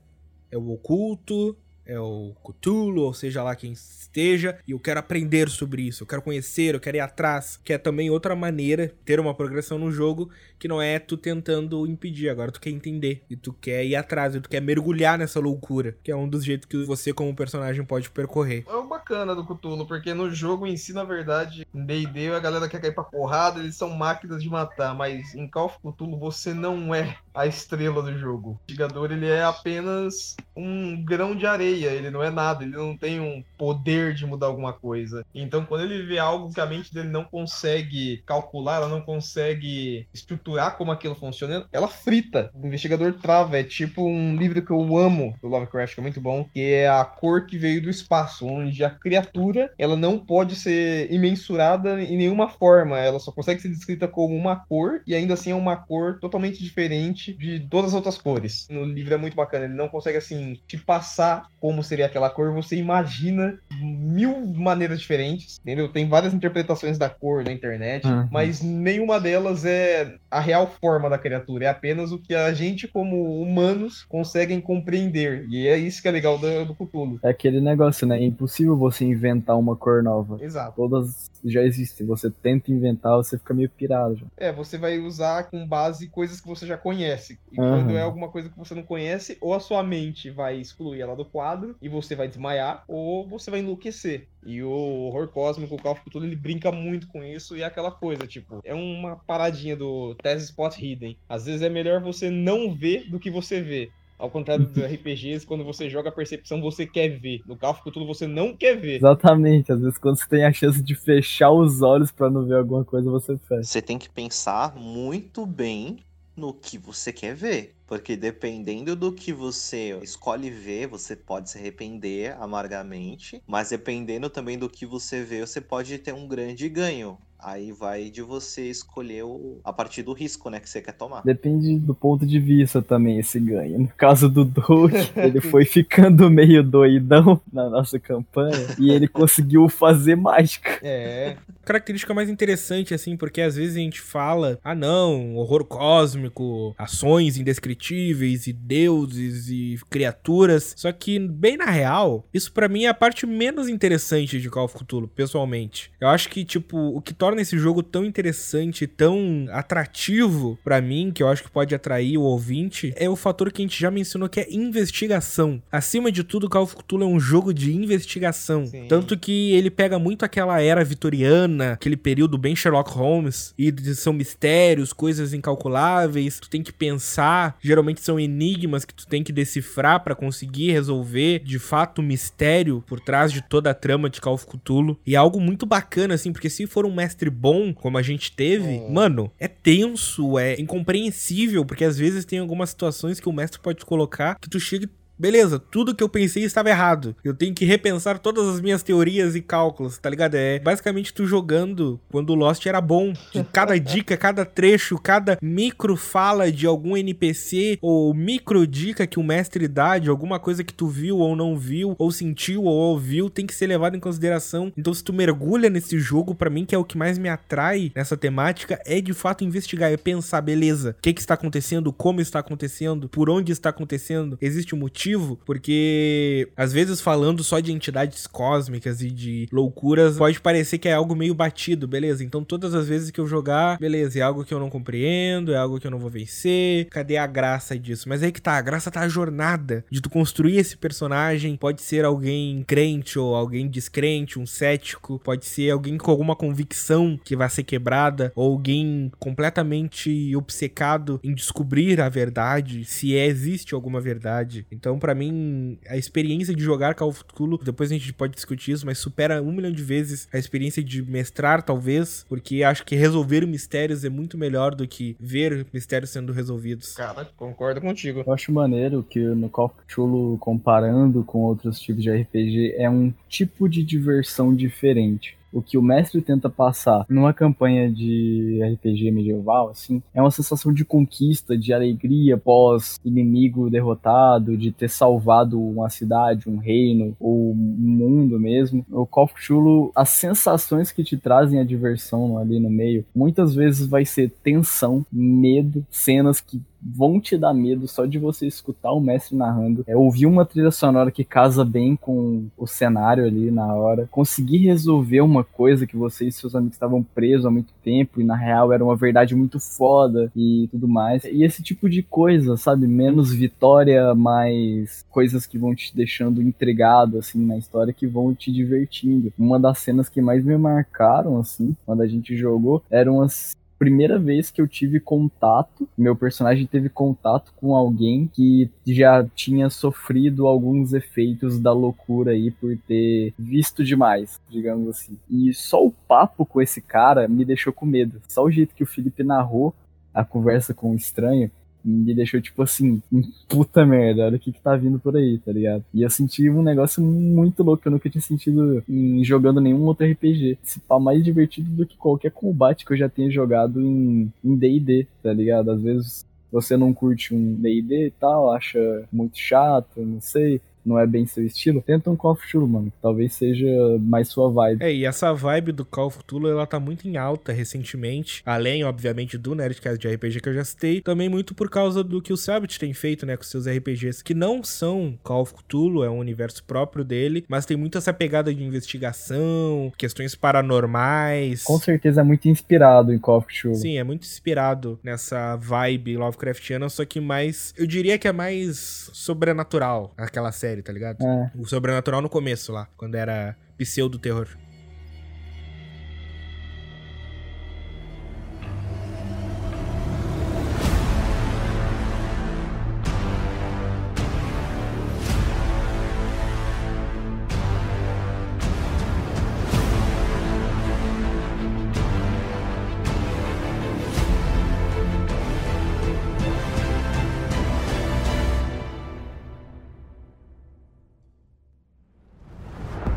S1: é o oculto, é o Cthulhu, ou seja lá quem esteja, e eu quero aprender sobre isso, eu quero conhecer, eu quero ir atrás, que é também outra maneira ter uma progressão no jogo que não é tu tentando impedir, agora tu quer entender e tu quer ir atrás, e tu quer mergulhar nessa loucura, que é um dos jeitos que você como personagem pode percorrer.
S4: É o bacana do Cthulhu, porque no jogo em si, na verdade, em D&D a galera quer cair pra porrada, eles são máquinas de matar, mas em Call of Cthulhu você não é a estrela do jogo. O investigador, ele é apenas um grão de areia, ele não é nada, ele não tem um poder de mudar alguma coisa. Então, quando ele vê algo que a mente dele não consegue calcular, ela não consegue estruturar como aquilo funciona, ela frita. O investigador trava. É tipo um livro que eu amo do Lovecraft, que é muito bom, que é A Cor que Veio do Espaço, onde a criatura ela não pode ser imensurada em nenhuma forma. Ela só consegue ser descrita como uma cor, e ainda assim é uma cor totalmente diferente de todas as outras cores. No livro é muito bacana, ele não consegue assim te passar como seria aquela cor, você imagina mil maneiras diferentes, entendeu? Tem várias interpretações da cor na internet,
S2: Uhum.
S4: mas nenhuma delas é a real forma da criatura, é apenas o que a gente, como humanos, conseguem compreender. E é isso que é legal do, do Cthulhu.
S2: É aquele negócio, né? É impossível você inventar uma cor nova.
S4: Exato.
S2: Todas já existem. Você tenta inventar, você fica meio pirado. Já.
S4: É, você vai usar com base coisas que você já conhece. E
S2: Aham.
S4: quando é alguma coisa que você não conhece, ou a sua mente vai excluir ela do quadro e você vai desmaiar, ou você vai enlouquecer. E o horror cósmico, o Call of Cthulhu, ele brinca muito com isso e é aquela coisa, tipo, é uma paradinha do Test Spot Hidden. Às vezes é melhor você não ver do que você vê. Ao contrário dos RPGs, quando você joga a percepção, você quer ver. No Call of Cthulhu, você não quer ver.
S2: Exatamente. Às vezes, quando você tem a chance de fechar os olhos pra não ver alguma coisa, você fecha.
S6: Você tem que pensar muito bem no que você quer ver. Porque dependendo do que você escolhe ver, você pode se arrepender amargamente. Mas dependendo também do que você vê, você pode ter um grande ganho. Aí vai de você escolher o... a partir do risco, né, que você quer tomar.
S2: Depende do ponto de vista também esse ganho. No caso do Doge, [laughs] ele foi ficando meio doidão na nossa campanha e ele conseguiu fazer mágica.
S4: É,
S1: Característica mais interessante, assim, porque às vezes a gente fala, ah não, horror cósmico, ações indescritíveis e deuses e criaturas. Só que, bem na real, isso pra mim é a parte menos interessante de Call of Cthulhu, pessoalmente. Eu acho que, tipo, o que torna esse jogo tão interessante, tão atrativo pra mim, que eu acho que pode atrair o ouvinte, é o fator que a gente já mencionou, que é investigação. Acima de tudo, Call of Cthulhu é um jogo de investigação.
S4: Sim.
S1: Tanto que ele pega muito aquela era vitoriana, aquele período bem Sherlock Holmes, e são mistérios, coisas incalculáveis, tu tem que pensar, geralmente são enigmas que tu tem que decifrar pra conseguir resolver, de fato, o mistério por trás de toda a trama de Call of Cthulhu. E é algo muito bacana, assim, porque se for um mestre bom, como a gente teve,
S4: É.
S1: mano, é tenso, é incompreensível, porque às vezes tem algumas situações que o mestre pode te colocar que tu chega e Beleza, tudo que eu pensei estava errado. Eu tenho que repensar todas as minhas teorias e cálculos, tá ligado? É basicamente tu jogando quando o Lost era bom. De cada [laughs] dica, cada trecho, cada micro fala de algum NPC ou micro dica que o mestre dá de alguma coisa que tu viu ou não viu, ou sentiu ou ouviu, tem que ser levado em consideração. Então, se tu mergulha nesse jogo, pra mim, que é o que mais me atrai nessa temática, é de fato investigar, é pensar, beleza, o que, que está acontecendo, como está acontecendo, por onde está acontecendo, existe um motivo, porque às vezes falando só de entidades cósmicas e de loucuras, pode parecer que é algo meio batido, beleza? Então todas as vezes que eu jogar, beleza, é algo que eu não compreendo, é algo que eu não vou vencer, cadê a graça disso? Mas aí que tá, a graça tá a jornada de tu construir esse personagem, pode ser alguém crente ou alguém descrente, um cético, pode ser alguém com alguma convicção que vai ser quebrada, ou alguém completamente obcecado em descobrir a verdade, se é, existe alguma verdade. Então, pra mim, a experiência de jogar Call of Cthulhu, depois a gente pode discutir isso, mas supera um milhão de vezes a experiência de mestrar, talvez, porque acho que resolver mistérios é muito melhor do que ver mistérios sendo resolvidos.
S4: cara, concordo contigo.
S2: Eu acho maneiro que no Call of Cthulhu, comparando com outros tipos de RPG, é um tipo de diversão diferente. O que o mestre tenta passar numa campanha de RPG medieval, assim, é uma sensação de conquista, de alegria pós inimigo derrotado, de ter salvado uma cidade, um reino, ou um mundo mesmo. O Call of Cthulhu, as sensações que te trazem a diversão ali no meio, muitas vezes vai ser tensão, medo, cenas que vão te dar medo só de você escutar o mestre narrando. É ouvir uma trilha sonora que casa bem com o cenário ali na hora. Conseguir resolver uma coisa que você e seus amigos estavam presos há muito tempo e na real era uma verdade muito foda e tudo mais. E esse tipo de coisa, sabe? Menos vitória, mais coisas que vão te deixando intrigado assim na história que vão te divertindo. Uma das cenas que mais me marcaram assim, quando a gente jogou, eram as primeira vez que eu tive contato, meu personagem teve contato com alguém que já tinha sofrido alguns efeitos da loucura aí por ter visto demais, digamos assim. E só o papo com esse cara me deixou com medo. Só o jeito que o Felipe narrou a conversa com o estranho me deixou tipo assim, puta merda, olha o que que tá vindo por aí, tá ligado? E eu senti um negócio muito louco que eu nunca tinha sentido em jogando nenhum outro RPG. Esse pá mais divertido do que qualquer combate que eu já tenha jogado em D&D, tá ligado? Às vezes você não curte um D&D e tal, acha muito chato, não sei. Não é bem seu estilo, tenta um Call of Cthulhu, mano, que talvez seja mais sua vibe.
S1: É, e essa vibe do Call of Cthulhu, ela tá muito em alta recentemente, além, obviamente, do Nerdcast de RPG que eu já citei, também muito por causa do que o Sabbath tem feito, né, com seus RPGs, que não são Call of Cthulhu, é um universo próprio dele, mas tem muito essa pegada de investigação, questões paranormais.
S2: Com certeza é muito inspirado em Call of Cthulhu.
S1: Sim, é muito inspirado nessa vibe Lovecraftiana, só que mais. Eu diria que é mais sobrenatural aquela série, tá ligado?
S2: É.
S1: O sobrenatural no começo lá, quando era pseudo-terror.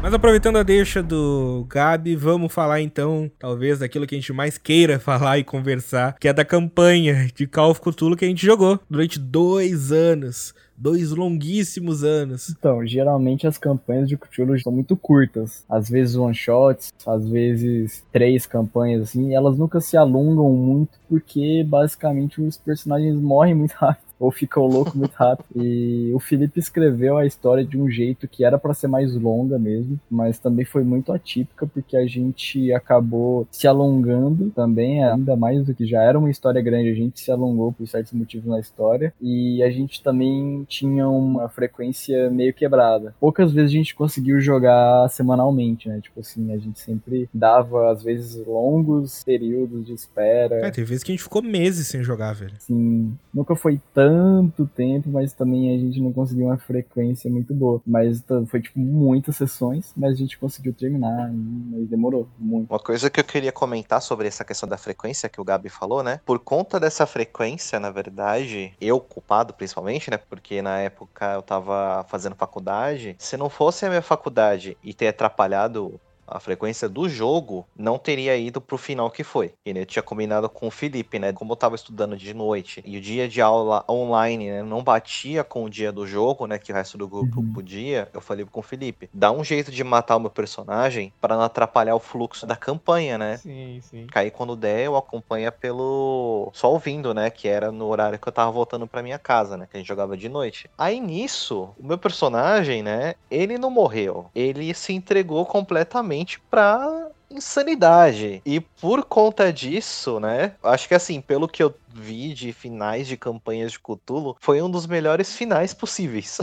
S1: Mas aproveitando a deixa do Gabi, vamos falar então, talvez, daquilo que a gente mais queira [laughs] falar e conversar, que é da campanha de Call of Cthulhu que a gente jogou durante dois anos. Dois longuíssimos anos.
S2: Então, geralmente as campanhas de Cthulhu são muito curtas. Às vezes one-shots, às vezes três campanhas, assim. Elas nunca se alongam muito porque, basicamente, os personagens morrem muito [laughs] rápido. Ou ficam loucos muito rápido. E o Felipe escreveu a história de um jeito que era para ser mais longa mesmo, mas também foi muito atípica porque a gente acabou se alongando também, ainda mais do que já era uma história grande, a gente se alongou por certos motivos na história e a gente também tinha uma frequência meio quebrada. Poucas vezes a gente conseguiu jogar semanalmente, né? Tipo assim, a gente sempre dava às vezes longos períodos de espera.
S1: É, teve vezes que a gente ficou meses sem jogar, velho.
S2: Assim, nunca foi tanto tempo, mas também a gente não conseguiu uma frequência muito boa. Mas foi tipo muitas sessões, mas a gente conseguiu terminar, mas demorou muito.
S3: Uma coisa que eu queria comentar sobre essa questão da frequência que o Gabi falou, né? Por conta dessa frequência, na verdade, eu culpado principalmente, né? Porque na época eu tava fazendo faculdade. Se não fosse a minha faculdade e ter atrapalhado a frequência do jogo, não teria ido pro final que foi. E né, eu tinha combinado com o Felipe, né? Como eu tava estudando de noite e o dia de aula online, né, não batia com o dia do jogo, né? Que o resto do grupo
S2: Uhum.
S3: podia, eu falei com o Felipe, dá um jeito de matar o meu personagem para não atrapalhar o fluxo da campanha, né?
S4: Sim, sim.
S3: Que aí quando der, eu acompanho pelo. Só ouvindo, né? Que era no horário que eu tava voltando pra minha casa, né? Que a gente jogava de noite. Aí nisso, o meu personagem, né? Ele não morreu. Ele se entregou completamente pra insanidade. E por conta disso, né? Acho que assim, pelo que eu vi de finais de campanhas de Cthulhu, foi um dos melhores finais possíveis.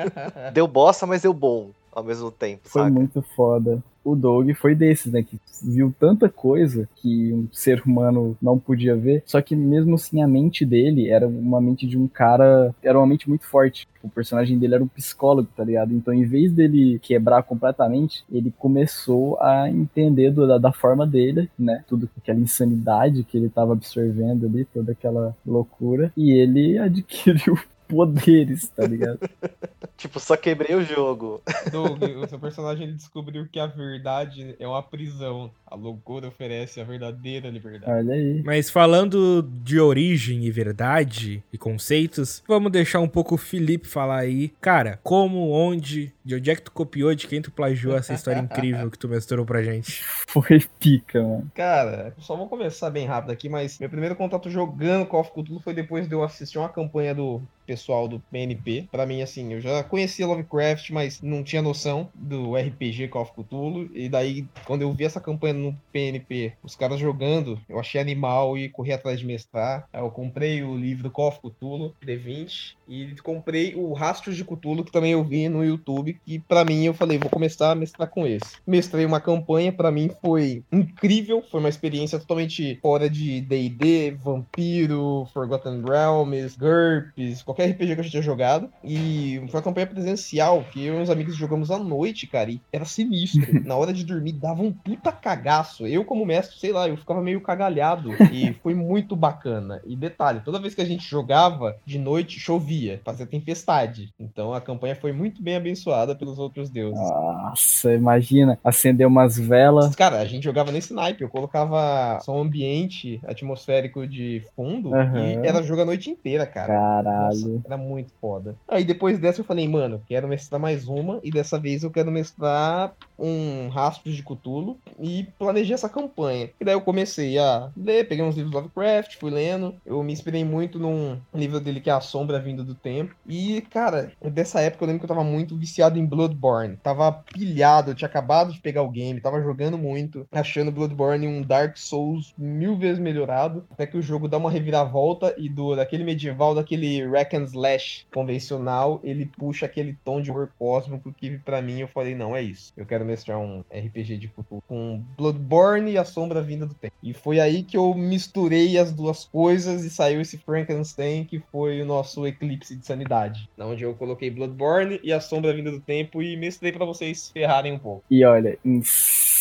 S3: [laughs] deu bosta, mas deu bom ao mesmo tempo,
S2: Foi
S3: saca?
S2: muito foda. O Doug foi desses, né? Que viu tanta coisa que um ser humano não podia ver. Só que mesmo assim, a mente dele era uma mente de um cara. Era uma mente muito forte. O personagem dele era um psicólogo, tá ligado? Então, em vez dele quebrar completamente, ele começou a entender do- da, da forma dele, né? Tudo aquela insanidade que ele tava absorvendo ali, toda aquela loucura. E ele [laughs] adquiriu poderes, tá ligado? [laughs]
S3: Tipo, só quebrei o jogo.
S4: Doug, o seu personagem ele descobriu que a verdade é uma prisão. A loucura oferece a verdadeira liberdade.
S2: Olha aí.
S1: Mas falando de origem e verdade e conceitos, vamos deixar um pouco o Felipe falar aí. Cara, como, onde, de onde é que tu copiou, de quem tu plagiou essa história incrível que tu mestrou pra gente?
S2: Foi pica, mano.
S4: Cara, só vou começar bem rápido aqui, mas meu primeiro contato jogando Call of Cthulhu foi depois de eu assistir uma campanha do pessoal do PNP. Pra mim, assim, eu já conhecia Lovecraft, mas não tinha noção do RPG Call of Cthulhu. E daí, quando eu vi essa campanha no PNP, os caras jogando, eu achei animal e corri atrás de mestrar. Aí eu comprei o livro Call of Cthulhu, D20, e comprei o Rastros de Cthulhu, que também eu vi no YouTube. E pra mim, eu falei, vou começar a mestrar com esse. Mestrei uma campanha, pra mim foi incrível, foi uma experiência totalmente fora de D&D, Vampiro, Forgotten Realms, GURPS, qualquer RPG que eu já tinha jogado. E foi uma campanha presencial, que eu e uns amigos jogamos à noite, cara, e era sinistro. [laughs] Na hora de dormir, dava um puta cagaço. Eu, como mestre, sei lá, eu ficava meio cagalhado. [laughs] E foi muito bacana. E detalhe, toda vez que a gente jogava, de noite chovia, fazia tempestade. Então a campanha foi muito bem abençoada pelos outros deuses.
S2: Nossa, imagina, acender umas velas.
S4: Cara, a gente jogava nesse naipe, eu colocava som ambiente atmosférico de fundo
S2: Aham.
S4: e era jogo a noite inteira, cara.
S2: Caralho.
S4: Era muito foda. Aí depois dessa eu falei, mano, quero mestrar mais uma. E dessa vez eu quero mestrar um Rastros de Cthulhu. E planejei essa campanha. E daí eu comecei a ler, peguei uns livros Lovecraft, fui lendo. Eu me inspirei muito num livro dele que é A Sombra Vinda do Tempo. E, cara, dessa época eu lembro que eu tava muito viciado em Bloodborne. Tava pilhado, eu tinha acabado de pegar o game, tava jogando muito, achando Bloodborne um Dark Souls mil vezes melhorado. Até que o jogo dá uma reviravolta e do daquele medieval, daquele Rack and Slash convencional, ele puxa aquele tom de horror cósmico que pra mim eu falei, não, é isso. Eu quero mestrar um RPG de futuro com Bloodborne e a Sombra Vinda do Tempo. E foi aí que eu misturei as duas coisas e saiu esse Frankenstein que foi o nosso eclipse de sanidade. Onde eu coloquei Bloodborne e a Sombra Vinda do Tempo e mestrei pra vocês ferrarem um pouco.
S2: E olha, em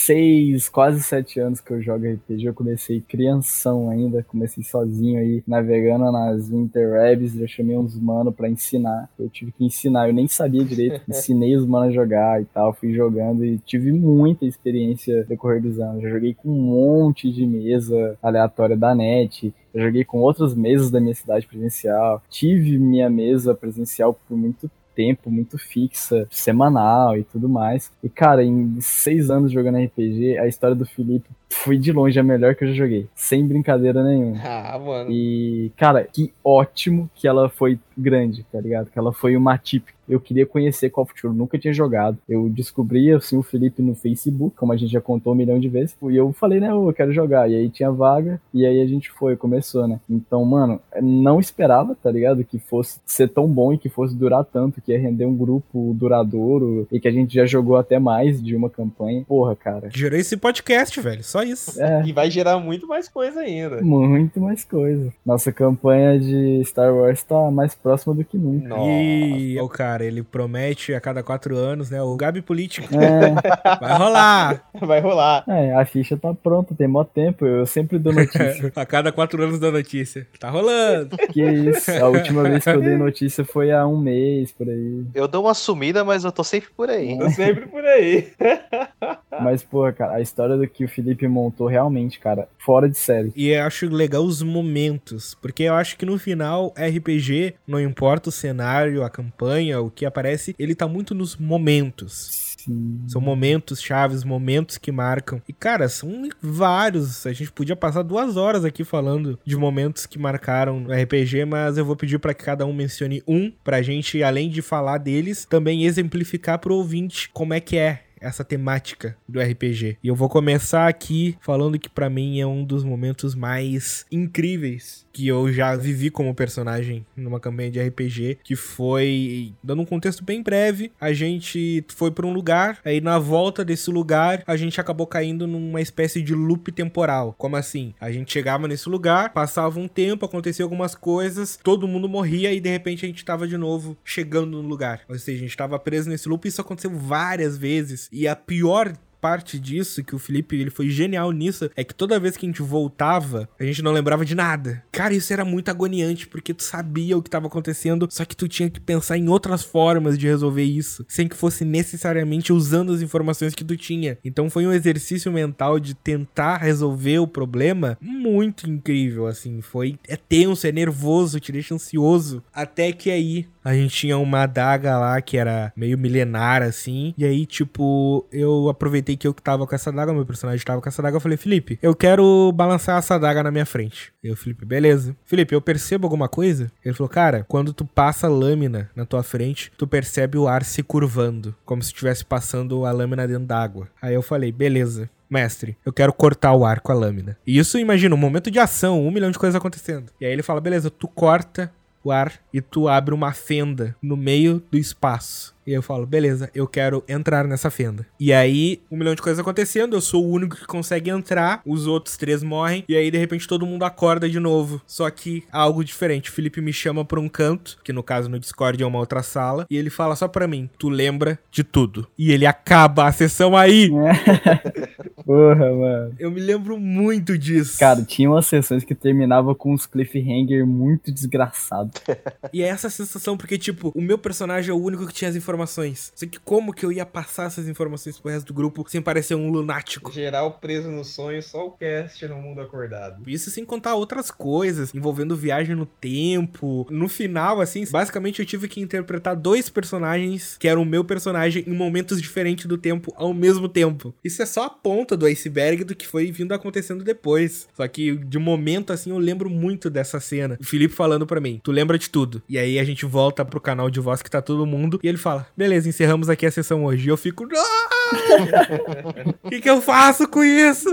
S2: seis, quase sete anos que eu jogo RPG, eu comecei crianção ainda, comecei sozinho aí, navegando nas interwebs, eu chamei uns mano pra ensinar. Eu tive que ensinar, eu nem sabia direito, [laughs] ensinei os mano a jogar e tal, fui jogando e tive muita experiência no decorrer dos anos. Eu joguei com um monte de mesa aleatória da net, eu joguei com outras mesas da minha cidade presencial, tive minha mesa presencial por muito tempo, muito fixa, semanal e tudo mais. E, cara, em seis anos jogando RPG, a história do Felipe foi de longe a melhor que eu já joguei. Sem brincadeira nenhuma. [laughs]
S4: Ah, mano.
S2: E, cara, que ótimo que ela foi grande, tá ligado? Que ela foi uma típica. Eu queria conhecer Call of Duty, nunca tinha jogado. Eu descobri, assim, o Felipe no Facebook, como a gente já contou um milhão de vezes. E eu falei, né, eu quero jogar. E aí tinha vaga, e aí a gente foi, começou, né? Então, mano, não esperava, tá ligado? Que fosse ser tão bom e que fosse durar tanto, que ia render um grupo duradouro e que a gente já jogou até mais de uma campanha. Porra, cara.
S1: Gerei esse podcast, velho. Só isso.
S2: É,
S4: E vai gerar muito mais coisa ainda.
S2: muito mais coisa. Nossa campanha de Star Wars tá mais próxima do que nunca.
S4: Nossa.
S1: E o cara, ele promete a cada quatro anos, né? O Gabi Político.
S2: É, [laughs]
S1: Vai rolar!
S4: Vai rolar.
S2: é, a ficha tá pronta, tem mó tempo. Eu sempre dou notícia. [laughs]
S1: a cada quatro anos da notícia. Tá rolando!
S2: que isso? A última vez que eu dei notícia foi há um mês, por aí.
S6: Eu dou uma sumida, mas eu tô sempre por aí.
S4: Tô sempre por aí. [laughs]
S2: Mas, pô, cara, a história do que o Felipe montou realmente, cara, fora de série.
S1: E eu acho legal os momentos, porque eu acho que no final, RPG, não importa o cenário, a campanha, o que aparece, ele tá muito nos momentos.
S2: Sim.
S1: São momentos chaves, momentos que marcam. E, cara, são vários. A gente podia passar duas horas aqui falando de momentos que marcaram no RPG, mas eu vou pedir pra que cada um mencione um, pra gente, além de falar deles, também exemplificar pro ouvinte como é que é essa temática do RPG. E eu vou começar aqui falando que pra mim é um dos momentos mais incríveis que eu já vivi como personagem numa campanha de RPG, que foi, dando um contexto bem breve, a gente foi pra um lugar, aí na volta desse lugar, a gente acabou caindo numa espécie de loop temporal. Como assim? A gente chegava nesse lugar, passava um tempo, acontecia algumas coisas, todo mundo morria e de repente a gente tava de novo chegando no lugar. Ou seja, a gente tava preso nesse loop e isso aconteceu várias vezes. E a pior parte disso, que o Felipe ele foi genial nisso, é que toda vez que a gente voltava, a gente não lembrava de nada. Cara, isso era muito agoniante, porque tu sabia o que estava acontecendo, só que tu tinha que pensar em outras formas de resolver isso, sem que fosse necessariamente usando as informações que tu tinha. Então foi um exercício mental de tentar resolver o problema muito incrível, assim. Foi é tenso, é nervoso, te deixa ansioso. Até que aí a gente tinha uma adaga lá que era meio milenar, assim. E aí, tipo, eu aproveitei que eu tava com essa adaga, meu personagem tava com essa adaga. Eu falei, Felipe, eu quero balançar essa adaga na minha frente. E o Felipe, beleza. Felipe, eu percebo alguma coisa? Ele falou, cara, quando tu passa a lâmina na tua frente, tu percebe o ar se curvando, como se estivesse passando a lâmina dentro d'água. Aí eu falei, beleza. Mestre, eu quero cortar o ar com a lâmina. E isso, imagina, um momento de ação, um milhão de coisas acontecendo. E aí ele fala, beleza, tu corta o ar e tu abre uma fenda no meio do espaço. E eu falo, beleza, eu quero entrar nessa fenda. E aí, um milhão de coisas acontecendo, eu sou o único que consegue entrar, os outros três morrem, e aí de repente todo mundo acorda de novo. Só que algo diferente. O Felipe me chama pra um canto, que no caso no Discord é uma outra sala, e ele fala só pra mim: tu lembra de tudo. E ele acaba a sessão aí. [laughs]
S2: Porra, mano.
S1: Eu me lembro muito disso.
S2: Cara, tinha umas sessões que terminava com uns cliffhanger muito desgraçados. [laughs]
S1: E é essa sensação, porque, tipo, o meu personagem é o único que tinha as informações informações. Só que como que eu ia passar essas informações pro resto do grupo sem parecer um lunático?
S4: Geral preso no sonho, só o cast no mundo acordado.
S1: Isso sem contar outras coisas, envolvendo viagem no tempo. No final, assim, basicamente eu tive que interpretar dois personagens que eram o meu personagem em momentos diferentes do tempo ao mesmo tempo. Isso é só a ponta do iceberg do que foi vindo acontecendo depois. Só que de momento, assim, eu lembro muito dessa cena. O Felipe falando pra mim, tu lembra de tudo. E aí a gente volta pro canal de voz que tá todo mundo e ele fala, beleza, encerramos aqui a sessão hoje. E eu fico, o que, que eu faço com isso?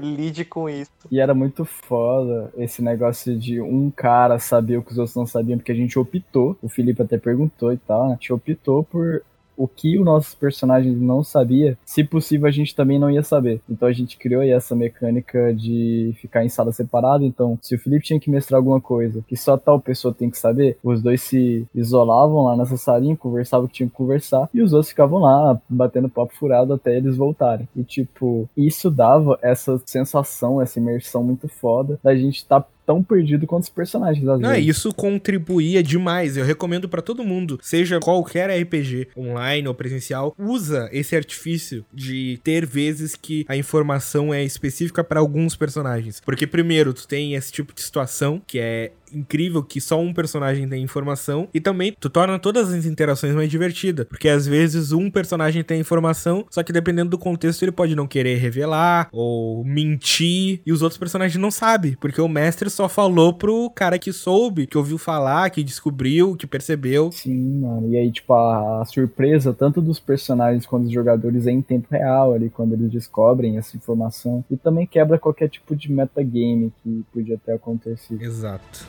S3: Lide com isso.
S2: E era muito foda esse negócio de um cara saber o que os outros não sabiam, porque a gente optou, o Felipe até perguntou e tal, né? A gente optou por o que o nosso personagem não sabia, se possível a gente também não ia saber. Então a gente criou aí essa mecânica de ficar em sala separada. Então, se o Felipe tinha que mestrar alguma coisa que só tal pessoa tem que saber, os dois se isolavam lá nessa salinha, conversavam o que tinham que conversar, e os outros ficavam lá batendo papo furado até eles voltarem. E tipo, isso dava essa sensação, essa imersão muito foda da gente estar tá tão perdido quanto os personagens às
S1: Não,
S2: vezes.
S1: isso contribuía demais. Eu recomendo pra todo mundo, seja qualquer RPG, online ou presencial, usa esse artifício de ter vezes que a informação é específica pra alguns personagens. Porque primeiro, tu tem esse tipo de situação que é incrível que só um personagem tem informação e também tu torna todas as interações mais divertidas, porque às vezes um personagem tem informação, só que dependendo do contexto ele pode não querer revelar ou mentir e os outros personagens não sabem, porque o mestre só falou pro cara que soube, que ouviu falar, que descobriu, que percebeu.
S2: Sim, mano. E aí, tipo, a, a surpresa tanto dos personagens quanto dos jogadores é em tempo real ali, quando eles descobrem essa informação. E também quebra qualquer tipo de metagame que podia ter acontecido.
S1: Exato.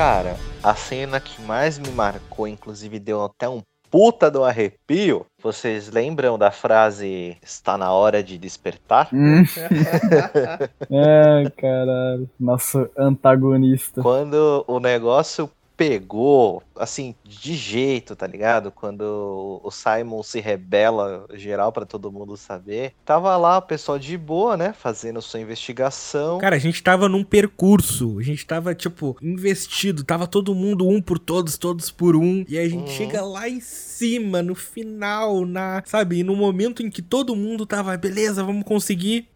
S3: Cara, a cena que mais me marcou, inclusive deu até um puta do arrepio. Vocês lembram da frase está na hora de despertar?
S2: Hum. [laughs] Ai, caralho. Nosso antagonista.
S3: Quando o negócio pegou, assim, de jeito, tá ligado? Quando o Simon se rebela geral pra todo mundo saber. Tava lá o pessoal de boa, né? Fazendo sua investigação.
S1: Cara, a gente tava num percurso, a gente tava, tipo, investido, tava todo mundo um por todos, todos por um, e a gente
S3: Uhum.
S1: chega lá em cima, no final, na, sabe, no momento em que todo mundo tava, beleza, vamos conseguir.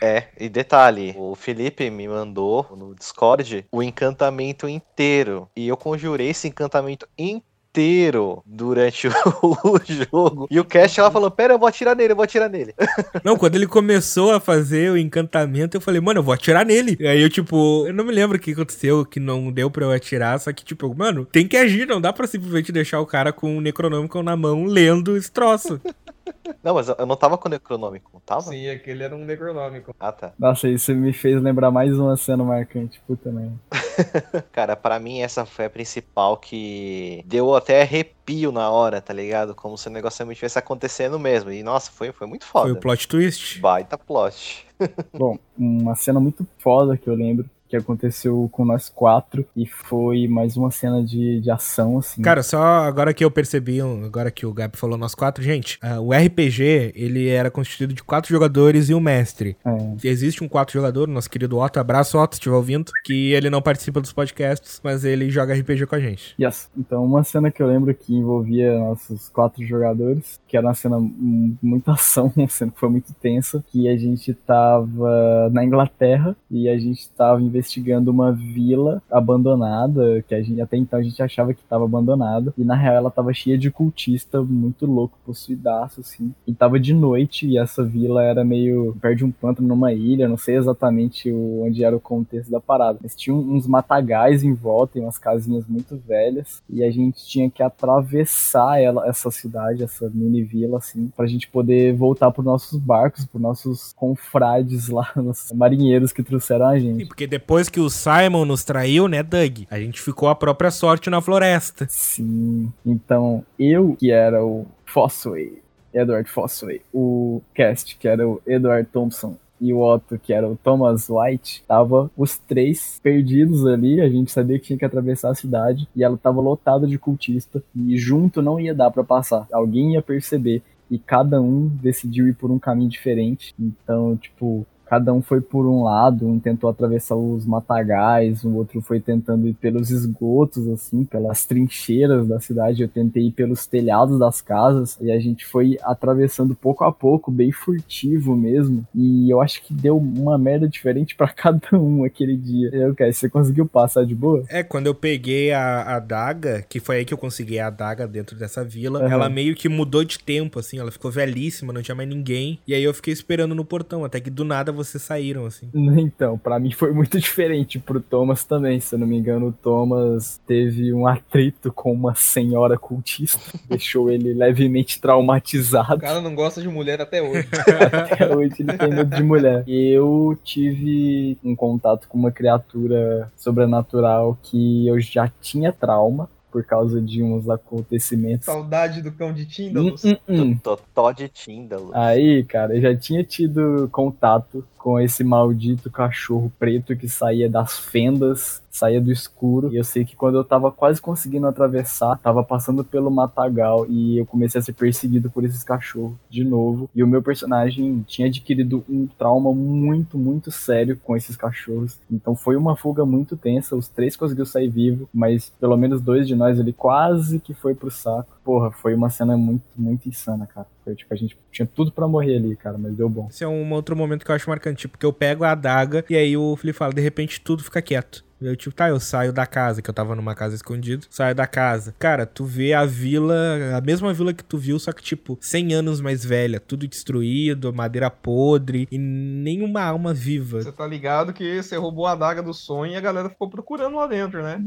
S3: É, e detalhe, o Felipe me mandou no Discord o encantamento inteiro. E eu conjurei esse encantamento inteiro durante o, [laughs] o jogo. E o Cast ela falou: Pera, eu vou atirar nele, eu vou atirar nele. [laughs]
S1: Não, quando ele começou a fazer o encantamento, eu falei, mano, eu vou atirar nele. E aí eu, tipo, eu não me lembro o que aconteceu, que não deu pra eu atirar, só que, tipo, mano, tem que agir, não dá pra simplesmente deixar o cara com o Necronômico na mão lendo esse troço. [laughs]
S3: Não, mas eu não tava com o Necronômico, tava?
S4: Sim, aquele era um necronômico.
S3: Ah, tá.
S2: Nossa, isso me fez lembrar mais uma cena marcante. Puta merda. [laughs]
S3: Cara, pra mim essa foi a principal que deu até arrepio na hora, tá ligado? Como se o negócio realmente estivesse acontecendo mesmo. E nossa, foi, foi muito foda.
S1: Foi o plot twist.
S3: Baita plot. [laughs]
S2: Bom, uma cena muito foda que eu lembro que aconteceu com nós quatro e foi mais uma cena de, de ação, assim.
S1: Cara, só agora que eu percebi, agora que o Gabi falou nós quatro, gente, ah, o RPG, ele era constituído de quatro jogadores e um mestre.
S2: É.
S1: Existe um quatro jogador, nosso querido Otto, abraço Otto, se estiver ouvindo, que ele não participa dos podcasts, mas ele joga RPG com a gente.
S2: Yes. Então, uma cena que eu lembro que envolvia nossos quatro jogadores, que era uma cena muita ação, [laughs] uma cena que foi muito tensa, que a gente tava na Inglaterra e a gente tava investigando uma vila abandonada, que a gente até então a gente achava que tava abandonada, e na real ela tava cheia de cultista muito louco, possuidaço, assim. E tava de noite e essa vila era meio perto de um pântano numa ilha, não sei exatamente onde era o contexto da parada. Mas tinha uns matagais em volta e umas casinhas muito velhas, e a gente tinha que atravessar ela, essa cidade, essa mini vila, assim, pra gente poder voltar pros nossos barcos, pros nossos confrades lá, [laughs] os marinheiros que trouxeram a
S1: Sim,
S2: gente.
S1: porque depois depois que o Simon nos traiu, né, Doug? A gente ficou à própria sorte na floresta.
S2: Sim. Então, eu que era o Fossway, Edward Fossway, o Cast, que era o Edward Thompson, e o Otto, que era o Thomas White, tava os três perdidos ali. A gente sabia que tinha que atravessar a cidade e ela tava lotada de cultista e junto não ia dar para passar. Alguém ia perceber e cada um decidiu ir por um caminho diferente. Então, tipo, cada um foi por um lado, um tentou atravessar os matagais, o outro foi tentando ir pelos esgotos, assim, pelas trincheiras da cidade, eu tentei ir pelos telhados das casas, e a gente foi atravessando pouco a pouco, bem furtivo mesmo, e eu acho que deu uma merda diferente para [laughs] cada um aquele dia. Eu, cara, você conseguiu passar de boa?
S1: É, quando eu peguei a adaga, que foi aí que eu consegui a adaga dentro dessa vila,
S2: Uhum.
S1: ela meio que mudou de tempo, assim, ela ficou velhíssima, não tinha mais ninguém, e aí eu fiquei esperando no portão, até que do nada vocês saíram, assim. [laughs]
S2: Então, pra mim foi muito diferente pro Thomas também. Se eu não me engano, o Thomas teve um atrito com uma senhora cultista, [laughs] deixou ele levemente
S4: O
S2: traumatizado.
S4: cara não gosta de mulher até hoje. [laughs]
S2: Até hoje ele tem medo de mulher. Eu tive um contato com uma criatura sobrenatural que eu já tinha trauma por causa de uns acontecimentos.
S4: Saudade do cão de
S2: Hum,
S4: Tindalus.
S2: hum, hum.
S3: Totó de Tíndalo.
S2: Aí, cara, eu já tinha tido contato com esse maldito cachorro preto que saía das fendas, saía do escuro. E eu sei que quando eu tava quase conseguindo atravessar, tava passando pelo matagal e eu comecei a ser perseguido por esses cachorros de novo. E o meu personagem tinha adquirido um trauma muito, muito sério com esses cachorros. Então foi uma fuga muito tensa. Os três conseguiram sair vivo, mas pelo menos dois de nós ali quase que foi pro saco. Porra, foi uma cena muito, muito insana, cara. Foi, tipo, a gente tinha tudo pra morrer ali, cara, mas deu bom.
S1: Esse é um outro momento que eu acho marcante, porque eu pego a adaga e aí o Felipe fala, de repente tudo fica quieto. Eu, tipo, tá, eu saio da casa, que eu tava numa casa escondida, saio da casa. Cara, tu vê a vila, a mesma vila que tu viu, só que, tipo, 100 anos mais velha, tudo destruído, madeira podre e nenhuma alma viva.
S4: Você tá ligado que você roubou a adaga do sonho e a galera ficou procurando lá dentro, né?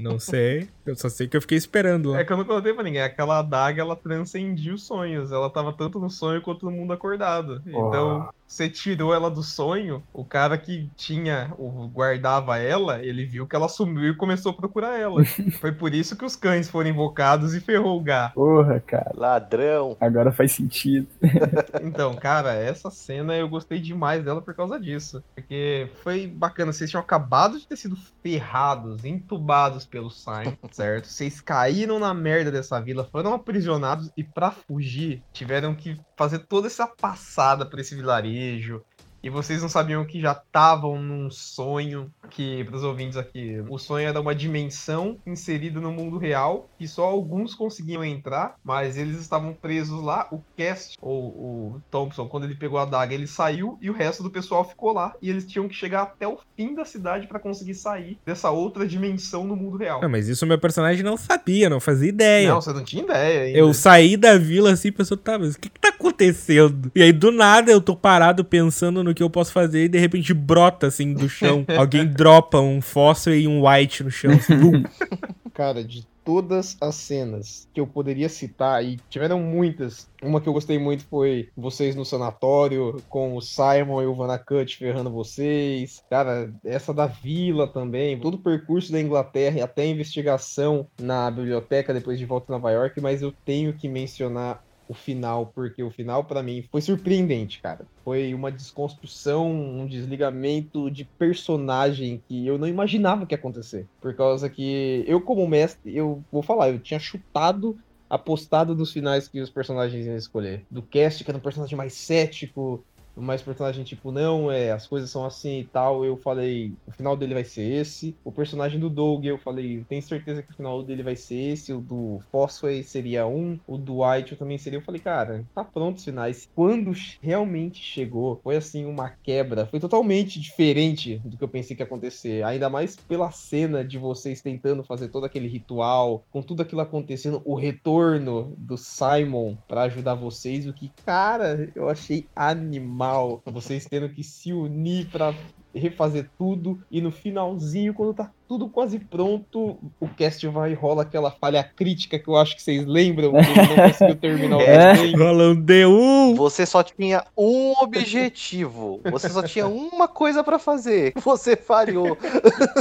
S1: Não sei, eu só sei que eu fiquei esperando lá.
S4: É que eu não contei pra ninguém. Aquela adaga, ela transcendia os sonhos. Ela tava tanto no sonho quanto no mundo acordado. Então, você tirou ela do sonho, o cara que tinha, o, guardava ela, ele viu que ela sumiu e começou a procurar ela. [laughs] Foi por isso que os cães foram invocados e ferrou o Gá.
S2: Porra, cara.
S3: Ladrão.
S2: Agora faz sentido. [laughs]
S4: Então, cara, essa cena eu gostei demais dela por causa disso. Porque foi bacana. Vocês tinham acabado de ter sido ferrados, entubados pelo Simon, [laughs] certo? Vocês caíram na merda dessa vila, foram aprisionados e pra fugir tiveram que fazer toda essa passada por esse vilarejo. E vocês não sabiam que já estavam num sonho, que, para os ouvintes aqui, o sonho era uma dimensão inserida no mundo real, que só alguns conseguiam entrar, mas eles estavam presos lá. O Cast, ou o Thompson, quando ele pegou a daga, ele saiu e o resto do pessoal ficou lá. E eles tinham que chegar até o fim da cidade para conseguir sair dessa outra dimensão no mundo real.
S1: Não, mas isso o meu personagem não sabia, não fazia ideia.
S4: Não, você não tinha ideia ainda.
S1: Eu saí da vila assim, pensando, tá, mas o que que tá acontecendo? E aí, do nada, eu tô parado pensando no que eu posso fazer e de repente brota, assim, do chão. [laughs] Alguém dropa um fóssil e um white no chão. Assim. [laughs]
S4: Cara, de todas as cenas que eu poderia citar, e tiveram muitas. Uma que eu gostei muito foi vocês no sanatório, com o Simon e o Vanacut ferrando vocês. Cara, essa da vila também, todo o percurso da Inglaterra e até a investigação na biblioteca depois de volta a Nova York, mas eu tenho que mencionar o final, porque o final pra mim foi surpreendente, cara. Foi uma desconstrução, um desligamento de personagem que eu não imaginava que ia acontecer. Por causa que eu, como mestre, eu vou falar, eu tinha chutado, apostado nos finais que os personagens iam escolher. Do cast, que era um personagem mais cético, mais personagem tipo, não, é, as coisas são assim e tal. Eu falei, o final dele vai ser esse. O personagem do Doug, eu falei, tenho certeza que o final dele vai ser esse. O do Fosway seria um. O do White também seria. Eu falei, cara, tá pronto os finais. Quando realmente chegou, foi assim, uma quebra. Foi totalmente diferente do que eu pensei que ia acontecer. Ainda mais pela cena de vocês tentando fazer todo aquele ritual, com tudo aquilo acontecendo, o retorno do Simon pra ajudar vocês. O que, cara, eu achei animal. Vocês tendo que se unir pra refazer tudo e no finalzinho, quando tá tudo quase pronto, o cast vai e rola aquela falha crítica que eu acho que vocês lembram, que ele não [laughs] conseguiu terminar o
S7: É.
S4: desenho.
S1: Rola um D1.
S3: Você só tinha um objetivo. Você só tinha uma coisa pra fazer. [laughs] Você falhou.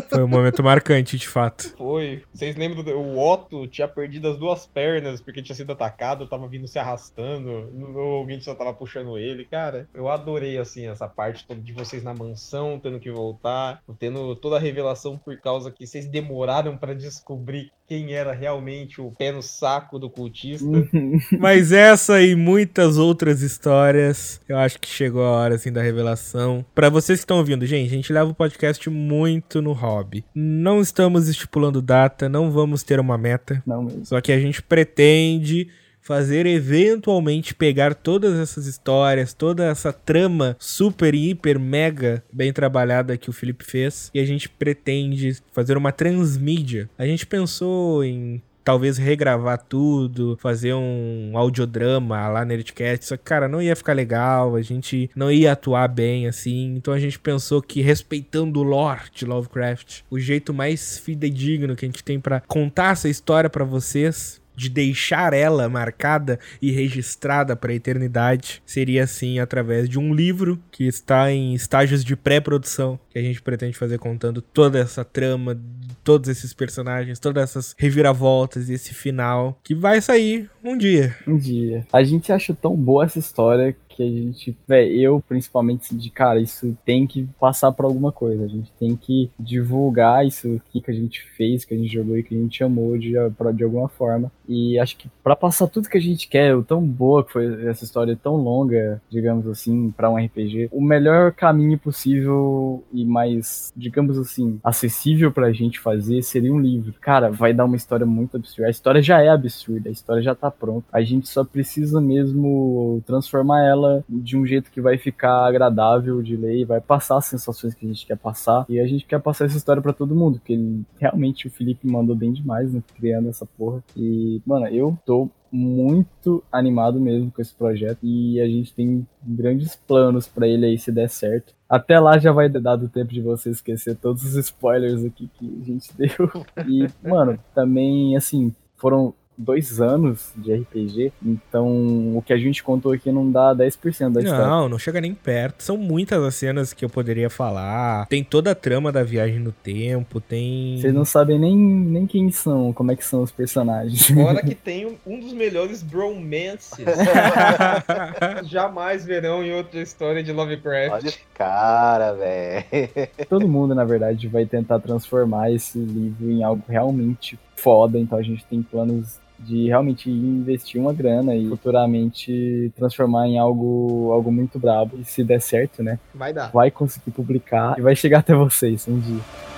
S1: Foi um momento marcante, de fato.
S4: Foi. Vocês lembram? do- O Otto tinha perdido as duas pernas porque tinha sido atacado, tava vindo se arrastando, o alguém só tava puxando ele. Cara, eu adorei, assim, essa parte toda de vocês na mansão, tendo que voltar, tendo toda a revelação por causa que vocês demoraram pra descobrir quem era realmente o pé no saco do cultista.
S1: Mas essa e muitas outras histórias, eu acho que chegou a hora assim da revelação. Pra vocês que estão ouvindo, gente, a gente leva o podcast muito no hobby. Não estamos estipulando data, não vamos ter uma meta,
S2: Não mesmo.
S1: só que a gente pretende fazer eventualmente pegar todas essas histórias, toda essa trama super, hiper, mega bem trabalhada que o Felipe fez e a gente pretende fazer uma transmídia. A gente pensou em talvez regravar tudo, fazer um audiodrama lá Nerdcast, só que, cara, não ia ficar legal, a gente não ia atuar bem, assim, então a gente pensou que, respeitando o lore de Lovecraft, o jeito mais fidedigno que a gente tem pra contar essa história pra vocês, de deixar ela marcada e registrada pra eternidade, seria, assim, através de um livro que está em estágios de pré-produção, que a gente pretende fazer contando toda essa trama, todos esses personagens, todas essas reviravoltas e esse final que vai sair um dia.
S2: Um dia. A gente acha tão boa essa história que a gente, véi, eu principalmente, de cara, isso tem que passar por alguma coisa. A gente tem que divulgar isso aqui que a gente fez, que a gente jogou e que a gente amou de, de alguma forma. E acho que pra passar tudo que a gente quer, o tão boa que foi essa história, tão longa, digamos assim, pra um RPG, o melhor caminho possível e mais, digamos assim, acessível pra gente fazer seria um livro. Cara, vai dar uma história muito absurda. A história já é absurda, a história já tá pronta. A gente só precisa mesmo transformar ela de um jeito que vai ficar agradável de ler, e vai passar as sensações que a gente quer passar. E a gente quer passar essa história pra todo mundo, porque ele, realmente o Felipe mandou bem demais, né, criando essa porra. E, mano, eu tô muito animado mesmo com esse projeto e a gente tem grandes planos pra ele aí se der certo. Até lá já vai ter dado tempo de você esquecer todos os spoilers aqui que a gente [laughs] deu. E, mano, também, assim, foram dois anos de RPG, então o que a gente contou aqui não dá 10% da história.
S1: Não, não chega nem perto. São muitas as cenas que eu poderia falar. Tem toda a trama da viagem no tempo, tem.
S2: Vocês não sabem nem, nem quem são, como é que são os personagens.
S4: Fora que [laughs] tem um- dos melhores bromances [laughs] jamais verão em outra história de Lovecraft.
S3: Olha esse cara, velho.
S2: Todo mundo, na verdade, vai tentar transformar esse livro em algo realmente foda, então a gente tem planos de realmente investir uma grana e futuramente transformar em algo, algo muito brabo. E se der certo, né?
S4: Vai dar.
S2: Vai conseguir publicar e vai chegar até vocês um dia.